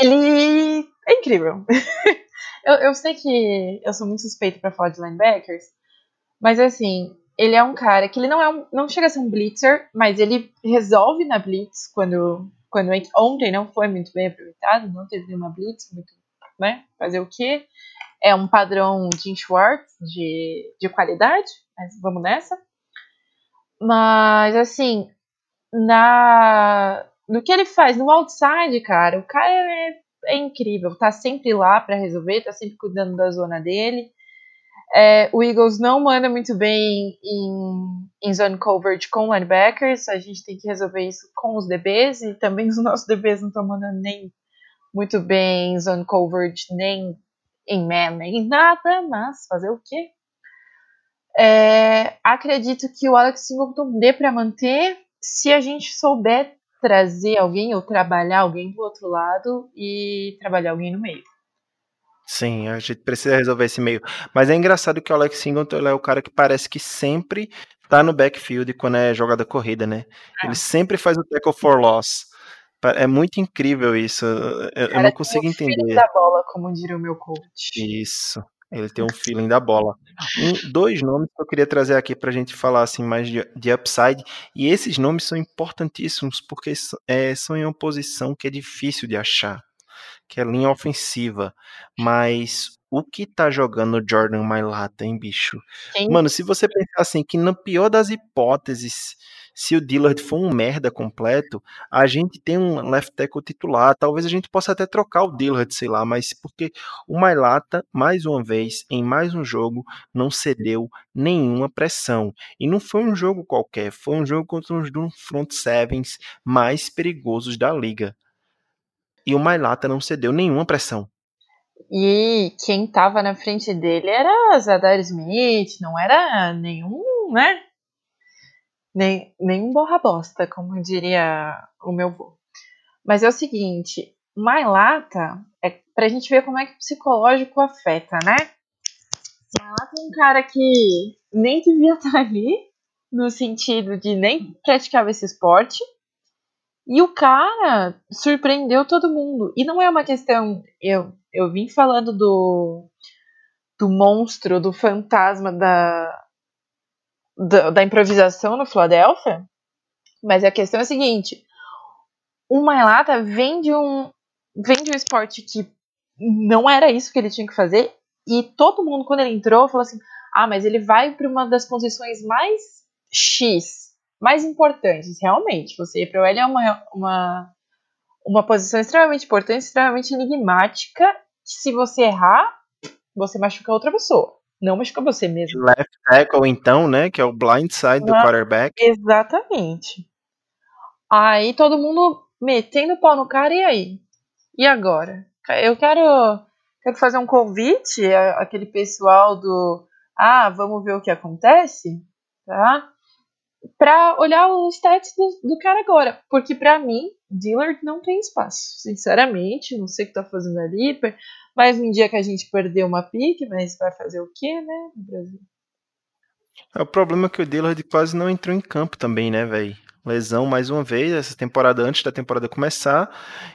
[SPEAKER 4] ele é incrível. eu, eu sei que eu sou muito suspeito para falar de linebackers, mas assim, ele é um cara que ele não é um, não chega a ser um blitzer, mas ele resolve na blitz quando quando ontem não foi muito bem aproveitado, não teve nenhuma blitz, muito, né? Fazer o quê? É um padrão Jim Schwartz de, de qualidade, mas vamos nessa. Mas assim, na no que ele faz no outside, cara, o cara é, é incrível, tá sempre lá para resolver, tá sempre cuidando da zona dele. É, o Eagles não manda muito bem em, em zone coverage com linebackers, a gente tem que resolver isso com os DBs, e também os nossos DBs não estão mandando nem muito bem em zone coverage, nem em man, nem nada, mas fazer o quê? É, acredito que o Alex Singleton dê para manter se a gente souber trazer alguém ou trabalhar alguém do outro lado e trabalhar alguém no meio.
[SPEAKER 2] Sim, a gente precisa resolver esse meio. Mas é engraçado que o Alex Singleton é o cara que parece que sempre tá no backfield quando é jogada corrida, né? É. Ele sempre faz o tackle for loss. É muito incrível isso. Eu, eu não consigo entender.
[SPEAKER 4] da bola, como diria o meu coach.
[SPEAKER 2] Isso. Ele tem um feeling da bola. Um, dois nomes que eu queria trazer aqui para a gente falar assim mais de, de, upside. E esses nomes são importantíssimos porque é, são em uma posição que é difícil de achar que é linha ofensiva. Mas o que tá jogando o Jordan Mailata, hein, bicho? Sim. Mano, se você pensar assim, que na pior das hipóteses, se o Dillard for um merda completo, a gente tem um left tackle titular. Talvez a gente possa até trocar o Dillard, sei lá, mas porque o Mailata, mais uma vez, em mais um jogo, não cedeu nenhuma pressão. E não foi um jogo qualquer, foi um jogo contra um dos front sevens mais perigosos da liga e o Mailata não cedeu nenhuma pressão.
[SPEAKER 4] E quem estava na frente dele era Zadar Smith, não era nenhum, né? Nem, nenhum borra bosta, como diria o meu vô. Mas é o seguinte, Mailata, é pra gente ver como é que o psicológico afeta, né? Mailata é um cara que nem devia estar ali, no sentido de nem praticava esse esporte, e o cara surpreendeu todo mundo. E não é uma questão. Eu, eu vim falando do, do monstro, do fantasma da, da, da improvisação no Philadelphia. Mas a questão é a seguinte: o Mailata vem de um, vem de um esporte que não era isso que ele tinha que fazer. E todo mundo, quando ele entrou, falou assim: ah, mas ele vai para uma das posições mais X mais importantes, realmente. Você para o L é uma, uma, uma posição extremamente importante, extremamente enigmática. se você errar, você machuca outra pessoa. Não machuca você mesmo.
[SPEAKER 2] Left tackle, então, né? Que é o blind side do quarterback.
[SPEAKER 4] Exatamente. Aí todo mundo metendo pau no cara, e aí? E agora? Eu quero, quero fazer um convite àquele pessoal do. Ah, vamos ver o que acontece? Tá? Para olhar os stats do, do, cara agora. Porque para mim, Dillard não tem espaço. Sinceramente, não sei o que tá fazendo ali. Mas um dia que a gente perdeu uma pique, mas vai fazer o quê, né, no Brasil?
[SPEAKER 2] É, o problema é que o Dillard quase não entrou em campo também, né, velho? Lesão mais uma vez, essa temporada antes da temporada começar,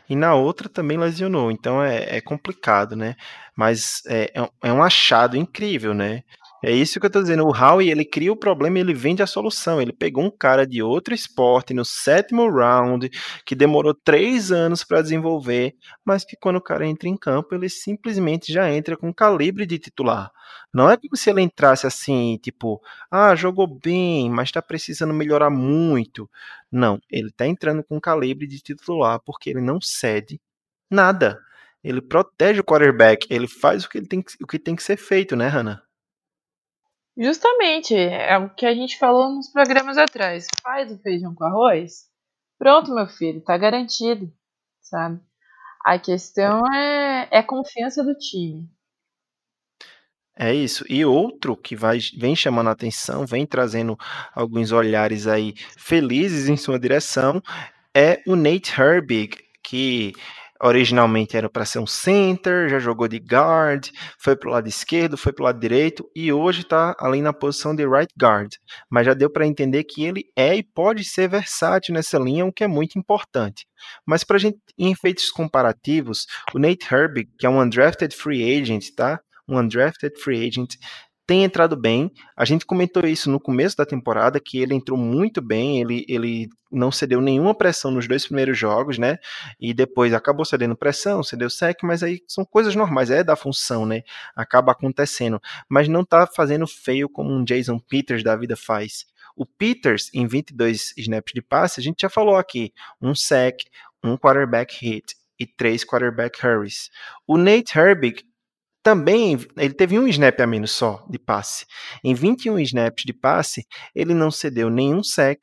[SPEAKER 2] e na outra também lesionou. Então é, é complicado, né? Mas é, é um é achado incrível, né? É isso que eu tô dizendo. O Howie, ele cria o problema e ele vende a solução. Ele pegou um cara de outro esporte no sétimo round, que demorou três anos para desenvolver, mas que quando o cara entra em campo, ele simplesmente já entra com calibre de titular. Não é como se ele entrasse assim, tipo, ah, jogou bem, mas tá precisando melhorar muito. Não, ele tá entrando com calibre de titular porque ele não cede nada. Ele protege o quarterback, ele faz o que, ele tem, o que tem que ser feito, né, Hannah?
[SPEAKER 4] Justamente, é o que a gente falou nos programas atrás. Faz o feijão com arroz. Pronto, meu filho, tá garantido, sabe? A questão é, é confiança do time.
[SPEAKER 2] É isso. E outro que vai, vem chamando a atenção, vem trazendo alguns olhares aí felizes em sua direção, é o Nate Herbig, que originalmente era para ser um center, já jogou de guard, foi para o lado esquerdo, foi para o lado direito e hoje está ali na posição de right guard. Mas já deu para entender que ele é e pode ser versátil nessa linha, o que é muito importante. Mas para gente, em efeitos comparativos, o Nate Herbig, que é um undrafted free agent, tá? Um undrafted free agent, tem entrado bem. A gente comentou isso no começo da temporada, que ele entrou muito bem, ele, ele não cedeu nenhuma pressão nos dois primeiros jogos, né? E depois acabou cedendo pressão, cedeu sec, mas aí são coisas normais, é da função, né? Acaba acontecendo. Mas não tá fazendo feio como um Jason Peters da vida faz. O Peters, em 22 snaps de passe, a gente já falou aqui, um sec, um quarterback hit e três quarterback hurries. O Nate Herbig também ele teve um snap a menos só de passe. Em 21 snaps de passe, ele não cedeu nenhum sec,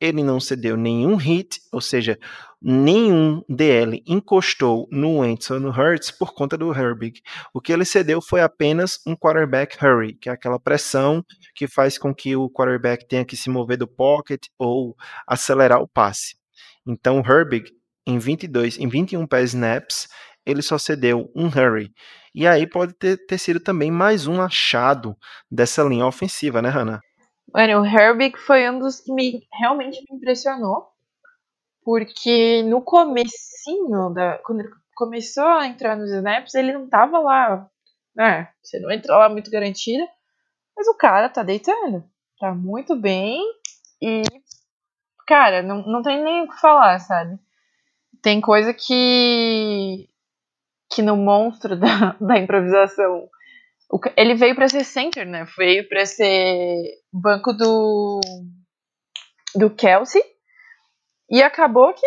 [SPEAKER 2] ele não cedeu nenhum hit, ou seja, nenhum DL encostou no Wentz ou no Hurts por conta do Herbig. O que ele cedeu foi apenas um quarterback hurry, que é aquela pressão que faz com que o quarterback tenha que se mover do pocket ou acelerar o passe. Então, o Herbig em 22, em 21 pass snaps, ele só cedeu um hurry. E aí pode ter, ter sido também mais um achado dessa linha ofensiva, né, Hannah?
[SPEAKER 4] Mano, o Herbig foi um dos que me realmente me impressionou. Porque no comecinho, da, quando ele começou a entrar nos snaps, ele não tava lá. Né? Você não entra lá muito garantida. Mas o cara tá deitando. Tá muito bem. E, cara, não, não tem nem o que falar, sabe? Tem coisa que que no monstro da, da improvisação ele veio para ser center, né? Veio para ser banco do do Kelsey e acabou que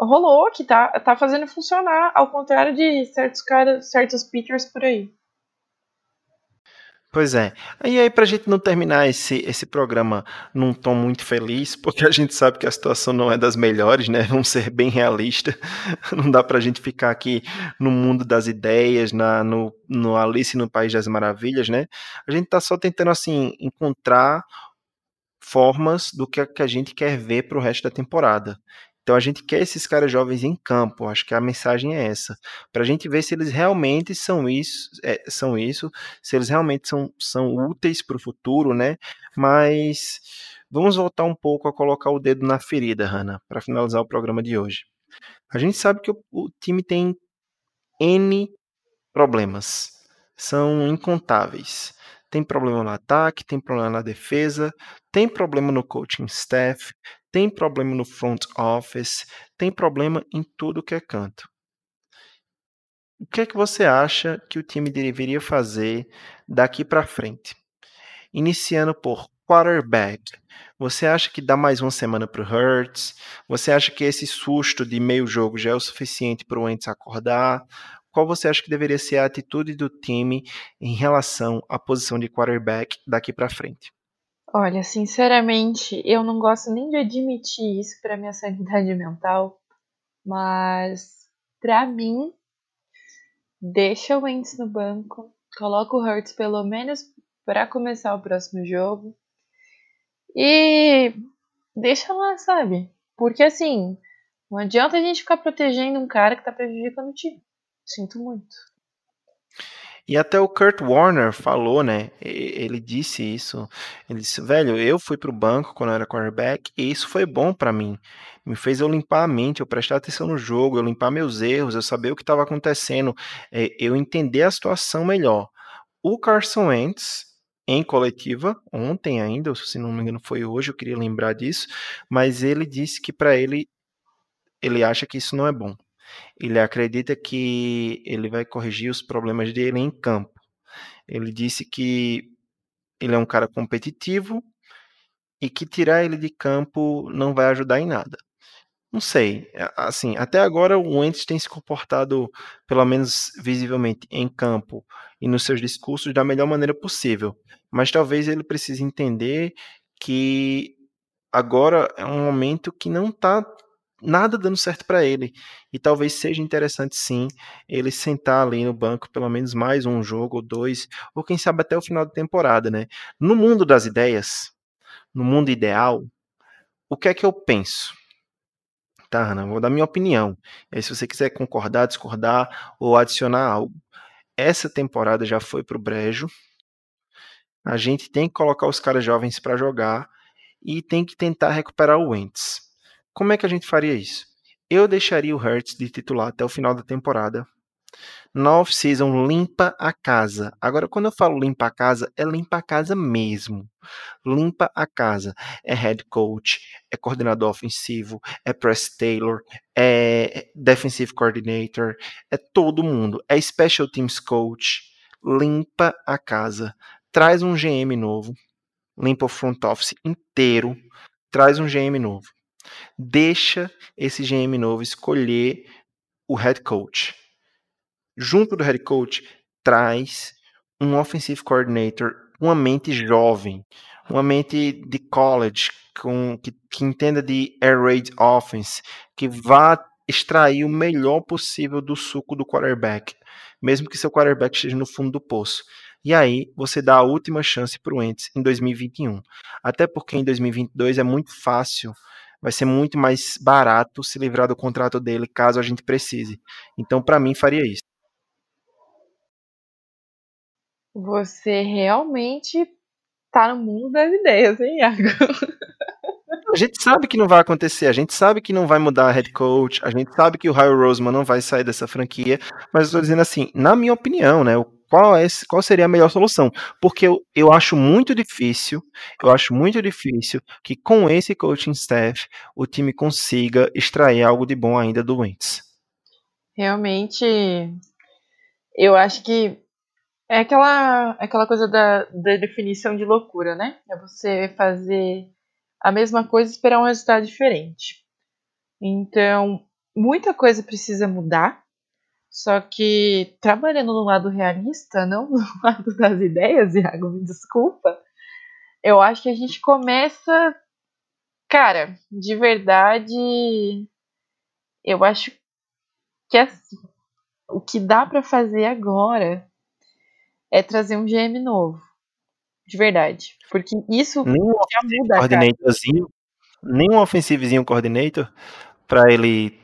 [SPEAKER 4] rolou, que tá, tá fazendo funcionar, ao contrário de certos caras, certos pitchers por aí.
[SPEAKER 2] Pois é. E aí, para a gente não terminar esse, esse programa num tom muito feliz, porque a gente sabe que a situação não é das melhores, né? Vamos ser bem realistas. Não dá para a gente ficar aqui no mundo das ideias, na, no, no Alice no País das Maravilhas, né? A gente está só tentando, assim, encontrar formas do que, que a gente quer ver para o resto da temporada. Então a gente quer esses caras jovens em campo. Acho que a mensagem é essa, para a gente ver se eles realmente são isso, é, são isso, se eles realmente são, são úteis para o futuro, né? Mas vamos voltar um pouco a colocar o dedo na ferida, Hanna, para finalizar o programa de hoje. A gente sabe que o, o time tem n problemas, são incontáveis. Tem problema no ataque, tem problema na defesa, tem problema no coaching staff, tem problema no front office, tem problema em tudo que é canto. O que é que você acha que o time deveria fazer daqui para frente? Iniciando por quarterback. Você acha que dá mais uma semana para o Hurts? Você acha que esse susto de meio jogo já é o suficiente para o Wentz acordar? Qual você acha que deveria ser a atitude do time em relação à posição de quarterback daqui para frente?
[SPEAKER 4] Olha, sinceramente, eu não gosto nem de admitir isso para minha sanidade mental, mas para mim, deixa o Wentz no banco, coloca o Hurts pelo menos para começar o próximo jogo e deixa lá, sabe? Porque assim, não adianta a gente ficar protegendo um cara que tá prejudicando o time. Sinto muito.
[SPEAKER 2] E até o Kurt Warner falou, né? Ele disse isso. Ele disse, velho, eu fui pro banco quando eu era quarterback e isso foi bom para mim. Me fez eu limpar a mente, eu prestar atenção no jogo, eu limpar meus erros, eu saber o que estava acontecendo, é, eu entender a situação melhor. O Carson Wentz, em coletiva, ontem ainda, se não me engano foi hoje, eu queria lembrar disso, mas ele disse que para ele, ele acha que isso não é bom. Ele acredita que ele vai corrigir os problemas dele em campo. Ele disse que ele é um cara competitivo e que tirar ele de campo não vai ajudar em nada. Não sei, assim, até agora o Wentz tem se comportado, pelo menos visivelmente, em campo e nos seus discursos da melhor maneira possível. Mas talvez ele precise entender que agora é um momento que não está nada dando certo para ele. E talvez seja interessante sim ele sentar ali no banco pelo menos mais um jogo ou dois, ou quem sabe até o final da temporada, né? No mundo das ideias, no mundo ideal, o que é que eu penso? Tá, Ana? Vou dar minha opinião. E aí, se você quiser concordar, discordar ou adicionar algo. Essa temporada já foi pro brejo. A gente tem que colocar os caras jovens para jogar e tem que tentar recuperar o Wentz. Como é que a gente faria isso? Eu deixaria o Hurts de titular até o final da temporada. Na off-season, limpa a casa. Agora, quando eu falo limpa a casa, é limpa a casa mesmo. Limpa a casa. É head coach, é coordenador ofensivo, é press Taylor, é defensive coordinator, é todo mundo. É special teams coach. Limpa a casa. Traz um GM novo. Limpa o front office inteiro. Traz um GM novo deixa esse GM novo escolher o head coach. Junto do head coach, traz um offensive coordinator, uma mente jovem, uma mente de college, com, que, que entenda de air raid offense, que vá extrair o melhor possível do suco do quarterback, mesmo que seu quarterback esteja no fundo do poço. E aí você dá a última chance para o Ents em 2021. Até porque em 2022 é muito fácil vai ser muito mais barato se livrar do contrato dele caso a gente precise. Então, para mim, faria isso.
[SPEAKER 4] Você realmente tá no mundo das ideias, hein, Iago?
[SPEAKER 2] A gente sabe que não vai acontecer, a gente sabe que não vai mudar a head coach, a gente sabe que o Hal Roseman não vai sair dessa franquia, mas eu tô dizendo assim, na minha opinião, né, o qual, é, qual seria a melhor solução. Porque eu, eu acho muito difícil, eu acho muito difícil que com esse coaching staff o time consiga extrair algo de bom ainda do Wentz.
[SPEAKER 4] Realmente, eu acho que é aquela, aquela coisa da, da definição de loucura, né? É você fazer a mesma coisa e esperar um resultado diferente. Então, muita coisa precisa mudar só que trabalhando no lado realista, não no lado das ideias, Iago, me desculpa, eu acho que a gente começa. Cara, de verdade, eu acho que assim, o que dá para fazer agora é trazer um GM novo. De verdade. Porque isso
[SPEAKER 2] nem um já muda. Coordinatorzinho, nem um coordinator para ele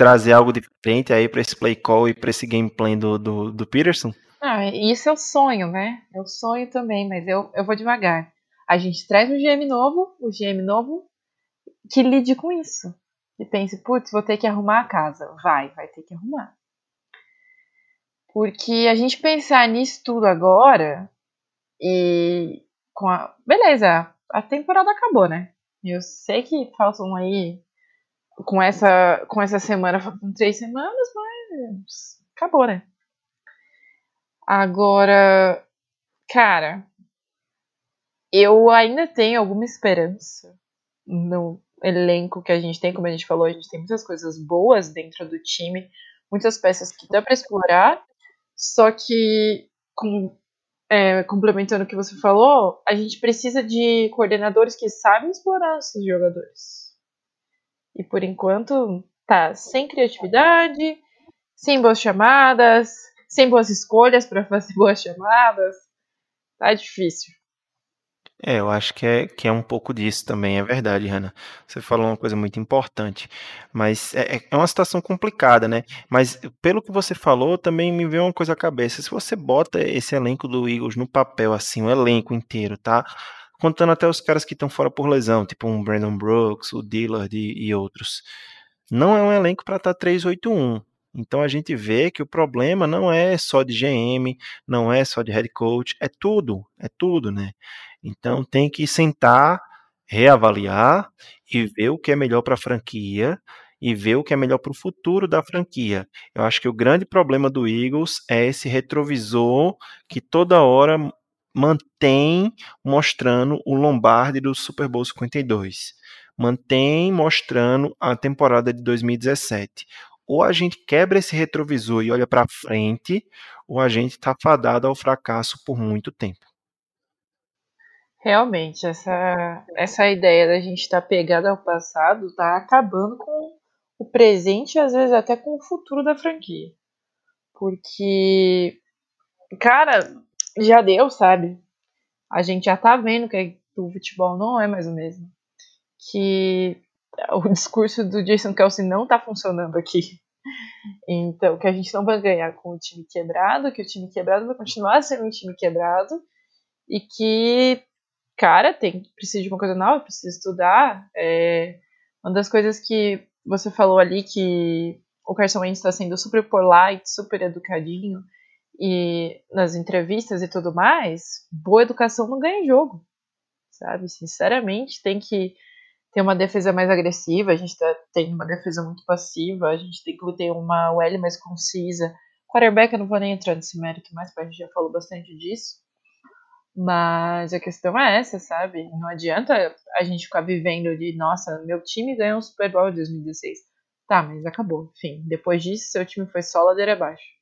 [SPEAKER 2] trazer algo diferente aí para esse play call e para esse gameplay do, do, do Peterson?
[SPEAKER 4] Ah, isso é o sonho, né? É o sonho também, mas eu, eu vou devagar. A gente traz um GM novo, o GM novo que lide com isso. E pense, putz, vou ter que arrumar a casa. Vai, vai ter que arrumar. Porque a gente pensar nisso tudo agora e com a. Beleza, a temporada acabou, né? Eu sei que faltam aí com essa, com essa semana, faltam três semanas, mas acabou, né? Agora, cara, eu ainda tenho alguma esperança no elenco que a gente tem, como a gente falou, a gente tem muitas coisas boas dentro do time, muitas peças que dá para explorar, só que com, é, complementando o que você falou, a gente precisa de coordenadores que sabem explorar esses jogadores. E por enquanto tá sem criatividade, sem boas chamadas, sem boas escolhas para fazer boas chamadas. Tá difícil.
[SPEAKER 2] É, eu acho que é, que é um pouco disso também, é verdade, Hanna. Você falou uma coisa muito importante, mas é, é, é uma situação complicada, né? Mas pelo que você falou, também me veio uma coisa à cabeça. Se você bota esse elenco do Eagles no papel, assim, o elenco inteiro, tá? Contando até os caras que estão fora por lesão, tipo um Brandon Brooks, o Dillard e, e outros. Não é um elenco para estar tá 3-8-1. Então a gente vê que o problema não é só de GM, não é só de head coach, é tudo, é tudo, né? Então tem que sentar, reavaliar e ver o que é melhor para a franquia e ver o que é melhor para o futuro da franquia. Eu acho que o grande problema do Eagles é esse retrovisor que toda hora mantém mostrando o Lombardi do Super Bowl 52. Mantém mostrando a temporada de 2017. Ou a gente quebra esse retrovisor e olha para frente, ou a gente está fadado ao fracasso por muito tempo.
[SPEAKER 4] Realmente, essa, essa ideia da gente estar tá pegado ao passado está acabando com o presente e às vezes até com o futuro da franquia. Porque, cara, já deu, sabe? A gente já tá vendo que o futebol não é mais o mesmo. Que o discurso do Jason Kelsey não tá funcionando aqui. Então, que a gente não vai ganhar com o time quebrado, que o time quebrado vai continuar sendo um time quebrado e que, cara, tem precisa de uma coisa nova, precisa estudar. É, uma das coisas que você falou ali que o Carson Wentz está sendo super polite, super educadinho e nas entrevistas e tudo mais, boa educação não ganha jogo, sabe? Sinceramente, tem que ter uma defesa mais agressiva, a gente tá, tem uma defesa muito passiva, a gente tem que ter uma OL mais concisa. Quarterback, eu não vou nem entrar nesse mérito mais, porque a gente já falou bastante disso. Mas a questão é essa, sabe? Não adianta a gente ficar vivendo de, nossa, meu time ganhou um Super Bowl em 2016. Tá, mas acabou. Enfim, depois disso, seu time foi só ladeira abaixo.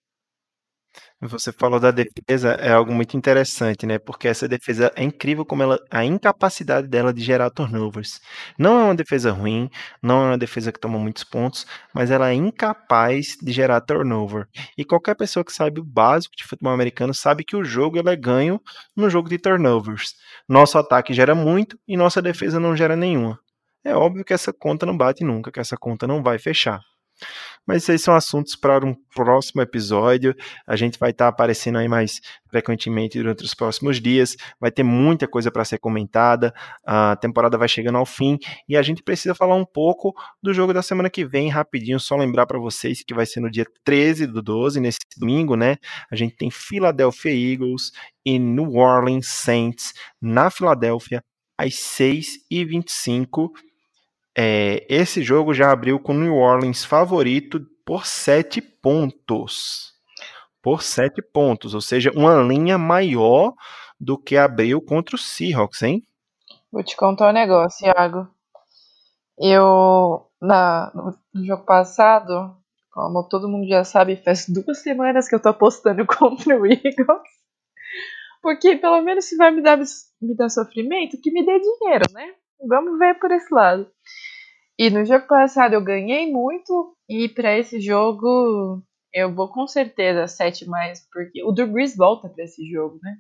[SPEAKER 2] Você falou da defesa, é algo muito interessante, né? Porque essa defesa é incrível como ela, a incapacidade dela de gerar turnovers. Não é uma defesa ruim, não é uma defesa que toma muitos pontos, mas ela é incapaz de gerar turnover. E qualquer pessoa que sabe o básico de futebol americano sabe que o jogo é ganho no jogo de turnovers. Nosso ataque gera muito e nossa defesa não gera nenhuma. É óbvio que essa conta não bate nunca, que essa conta não vai fechar. Mas esses são assuntos para um próximo episódio. A gente vai estar tá aparecendo aí mais frequentemente durante os próximos dias. Vai ter muita coisa para ser comentada. A temporada vai chegando ao fim e a gente precisa falar um pouco do jogo da semana que vem, rapidinho. Só lembrar para vocês que vai ser no dia 13 do 12, nesse domingo, né? A gente tem Philadelphia Eagles e New Orleans Saints na Filadélfia às 6h25 é, esse jogo já abriu com New Orleans favorito por 7 pontos. Por 7 pontos, ou seja, uma linha maior do que abriu contra o Seahawks, hein?
[SPEAKER 4] Vou te contar um negócio, Thiago. Eu, na, no jogo passado, como todo mundo já sabe, faz duas semanas que eu tô apostando contra o Eagles. Porque pelo menos se vai me dar, me dar sofrimento, que me dê dinheiro, né? Vamos ver por esse lado. E no jogo passado eu ganhei muito e para esse jogo eu vou com certeza 7 mais, porque o Drew Brees volta para esse jogo, né?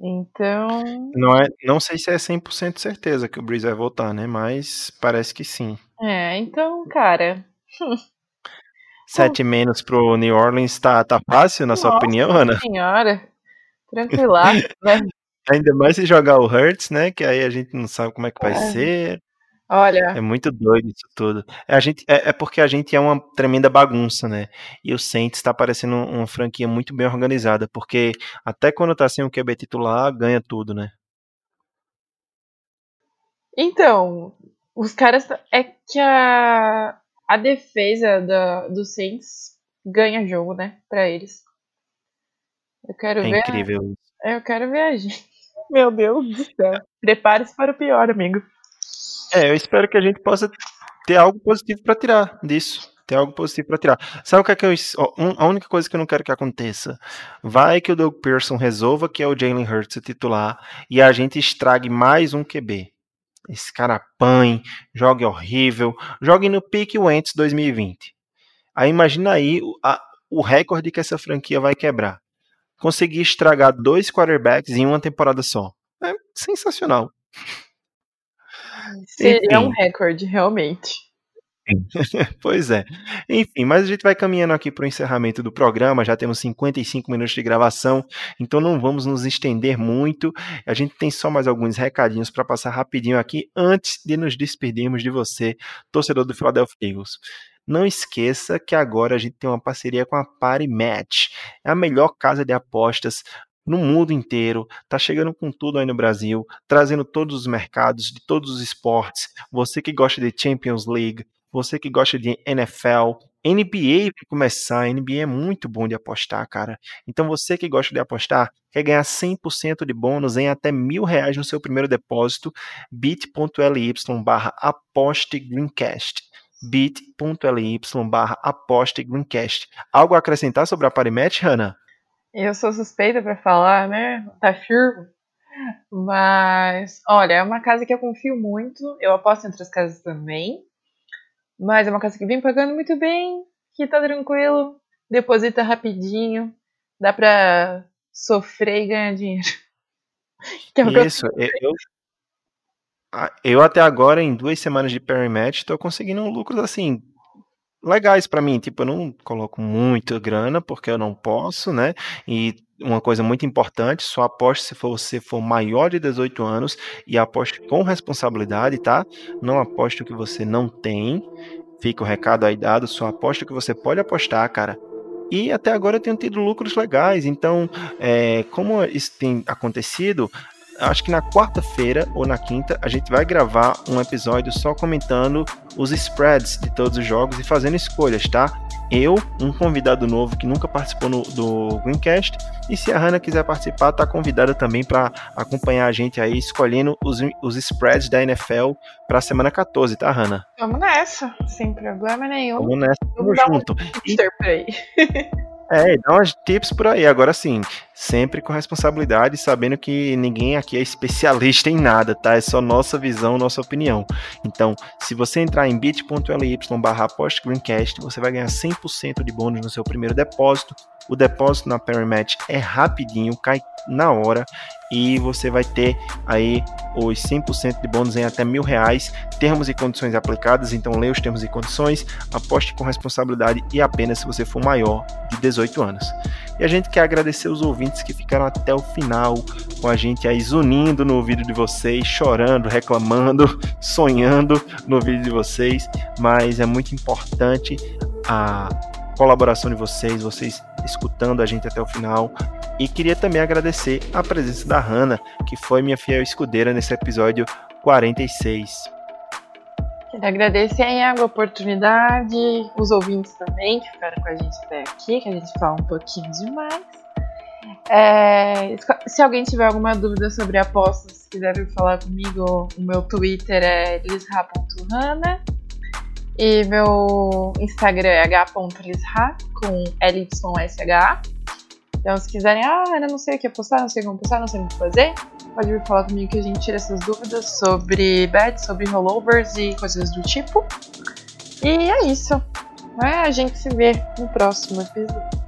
[SPEAKER 4] Então.
[SPEAKER 2] Não, é, não sei se é 100% certeza que o Breeze vai voltar, né? Mas parece que sim.
[SPEAKER 4] É, então, cara.
[SPEAKER 2] 7 menos pro New Orleans tá, tá fácil, na Nossa sua opinião, Ana?
[SPEAKER 4] Senhora. Tranquila, né?
[SPEAKER 2] Ainda mais se jogar o Hurts, né? Que aí a gente não sabe como é que vai é. ser.
[SPEAKER 4] Olha.
[SPEAKER 2] É muito doido isso tudo. É, a gente, é, é, porque a gente é uma tremenda bagunça, né? E o Saints está parecendo uma franquia muito bem organizada, porque até quando tá sem o QB titular, ganha tudo, né?
[SPEAKER 4] Então, os caras. É que a, a defesa da, do Saints ganha jogo, né? Pra eles. Eu quero
[SPEAKER 2] é
[SPEAKER 4] ver.
[SPEAKER 2] Incrível.
[SPEAKER 4] A, eu quero ver a gente. Meu Deus do céu. Prepare-se para o pior, amigo.
[SPEAKER 2] É, eu espero que a gente possa ter algo positivo para tirar disso. Ter algo positivo para tirar. Sabe o que é que eu. Ó, um, a única coisa que eu não quero que aconteça. Vai que o Doug Pearson resolva que é o Jalen Hurts titular e a gente estrague mais um QB. Esse cara apanhe, jogue horrível, jogue no pique Wentz 2020. Aí imagina aí a, o recorde que essa franquia vai quebrar. Conseguir estragar dois quarterbacks em uma temporada só. É sensacional.
[SPEAKER 4] Seria Enfim. um recorde, realmente.
[SPEAKER 2] pois é. Enfim, mas a gente vai caminhando aqui para o encerramento do programa. Já temos 55 minutos de gravação, então não vamos nos estender muito. A gente tem só mais alguns recadinhos para passar rapidinho aqui antes de nos despedirmos de você, torcedor do Philadelphia Eagles. Não esqueça que agora a gente tem uma parceria com a Party Match. É a melhor casa de apostas no mundo inteiro, tá chegando com tudo aí no Brasil, trazendo todos os mercados de todos os esportes. Você que gosta de Champions League, você que gosta de NFL, NBA vai começar, NBA é muito bom de apostar, cara. Então você que gosta de apostar, quer ganhar 100% de bônus em até mil reais no seu primeiro depósito, bit.ly barra aposte greencast bit.ly barra aposte greencast. Algo a acrescentar sobre a Parimet, Hannah?
[SPEAKER 4] Eu sou suspeita para falar, né? Tá firme. Mas, olha, é uma casa que eu confio muito. Eu aposto em outras casas também. Mas é uma casa que vem pagando muito bem, que tá tranquilo, deposita rapidinho, dá pra sofrer e ganhar dinheiro.
[SPEAKER 2] É Isso, eu, eu, até agora, em duas semanas de Perimatch, tô conseguindo lucros assim, legais para mim. Tipo, eu não coloco muita grana porque eu não posso, né? E uma coisa muito importante, só aposte se for, você for maior de 18 anos e aposte com responsabilidade, tá? Não aposte o que você não tem. Fica o recado aí dado, só aposte o que você pode apostar, cara. E até agora eu tenho tido lucros legais. Então, é, como isso tem acontecido, acho que na quarta-feira ou na quinta, a gente vai gravar um episódio só comentando os spreads de todos os jogos e fazendo escolhas, tá? Eu, um convidado novo que nunca participou no, do Greencast, e se a Hannah quiser participar, tá convidada também para acompanhar a gente aí escolhendo os, os spreads da NFL para a semana 14, tá, Hannah?
[SPEAKER 4] Vamos nessa, sem problema nenhum.
[SPEAKER 2] Vamos nessa, vamos junto. Um
[SPEAKER 4] e... aí.
[SPEAKER 2] É, dá umas tips por aí. Agora sim, sempre com responsabilidade, sabendo que ninguém aqui é especialista em nada, tá? É só nossa visão, nossa opinião. Então, se você entrar em bit.ly barra postgreencast, você vai ganhar 100% de bônus no seu primeiro depósito. O depósito na Paramatch é rapidinho, cai na hora e você vai ter aí os 100% de bônus em até mil reais, termos e condições aplicadas, então leia os termos e condições, aposte com responsabilidade e apenas se você for maior de 18 anos. E a gente quer agradecer os ouvintes que ficaram até o final com a gente aí zunindo no vídeo de vocês, chorando, reclamando, sonhando no vídeo de vocês, mas é muito importante a colaboração de vocês, vocês escutando a gente até o final. E queria também agradecer a presença da Hanna, que foi minha fiel escudeira nesse episódio 46.
[SPEAKER 4] Quero agradecer a oportunidade, os ouvintes também que ficaram com a gente até aqui, que a gente fala um pouquinho demais. É, se alguém tiver alguma dúvida sobre apostas, quiser vir falar comigo, o meu Twitter é lisra.rana e meu Instagram é h.lisra com LYSH. Então, se quiserem, ah, eu não sei o que apostar, não sei como apostar, não sei o que fazer, pode vir falar comigo que a gente tira essas dúvidas sobre bets, sobre rollovers e coisas do tipo. E é isso. Né? A gente se vê no próximo episódio.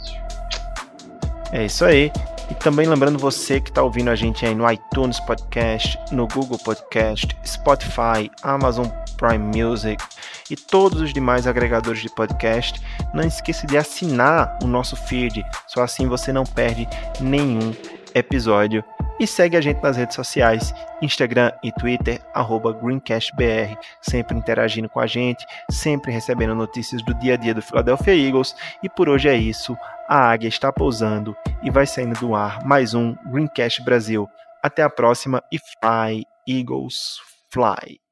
[SPEAKER 2] É isso aí. E também lembrando você que está ouvindo a gente aí no iTunes Podcast, no Google Podcast, Spotify, Amazon Prime Music e todos os demais agregadores de podcast, não esqueça de assinar o nosso feed, só assim você não perde nenhum episódio. E segue a gente nas redes sociais, Instagram e Twitter, GreencastBR, sempre interagindo com a gente, sempre recebendo notícias do dia a dia do Philadelphia Eagles. E por hoje é isso, a águia está pousando e vai saindo do ar mais um Greencast Brasil. Até a próxima e fly, Eagles, fly!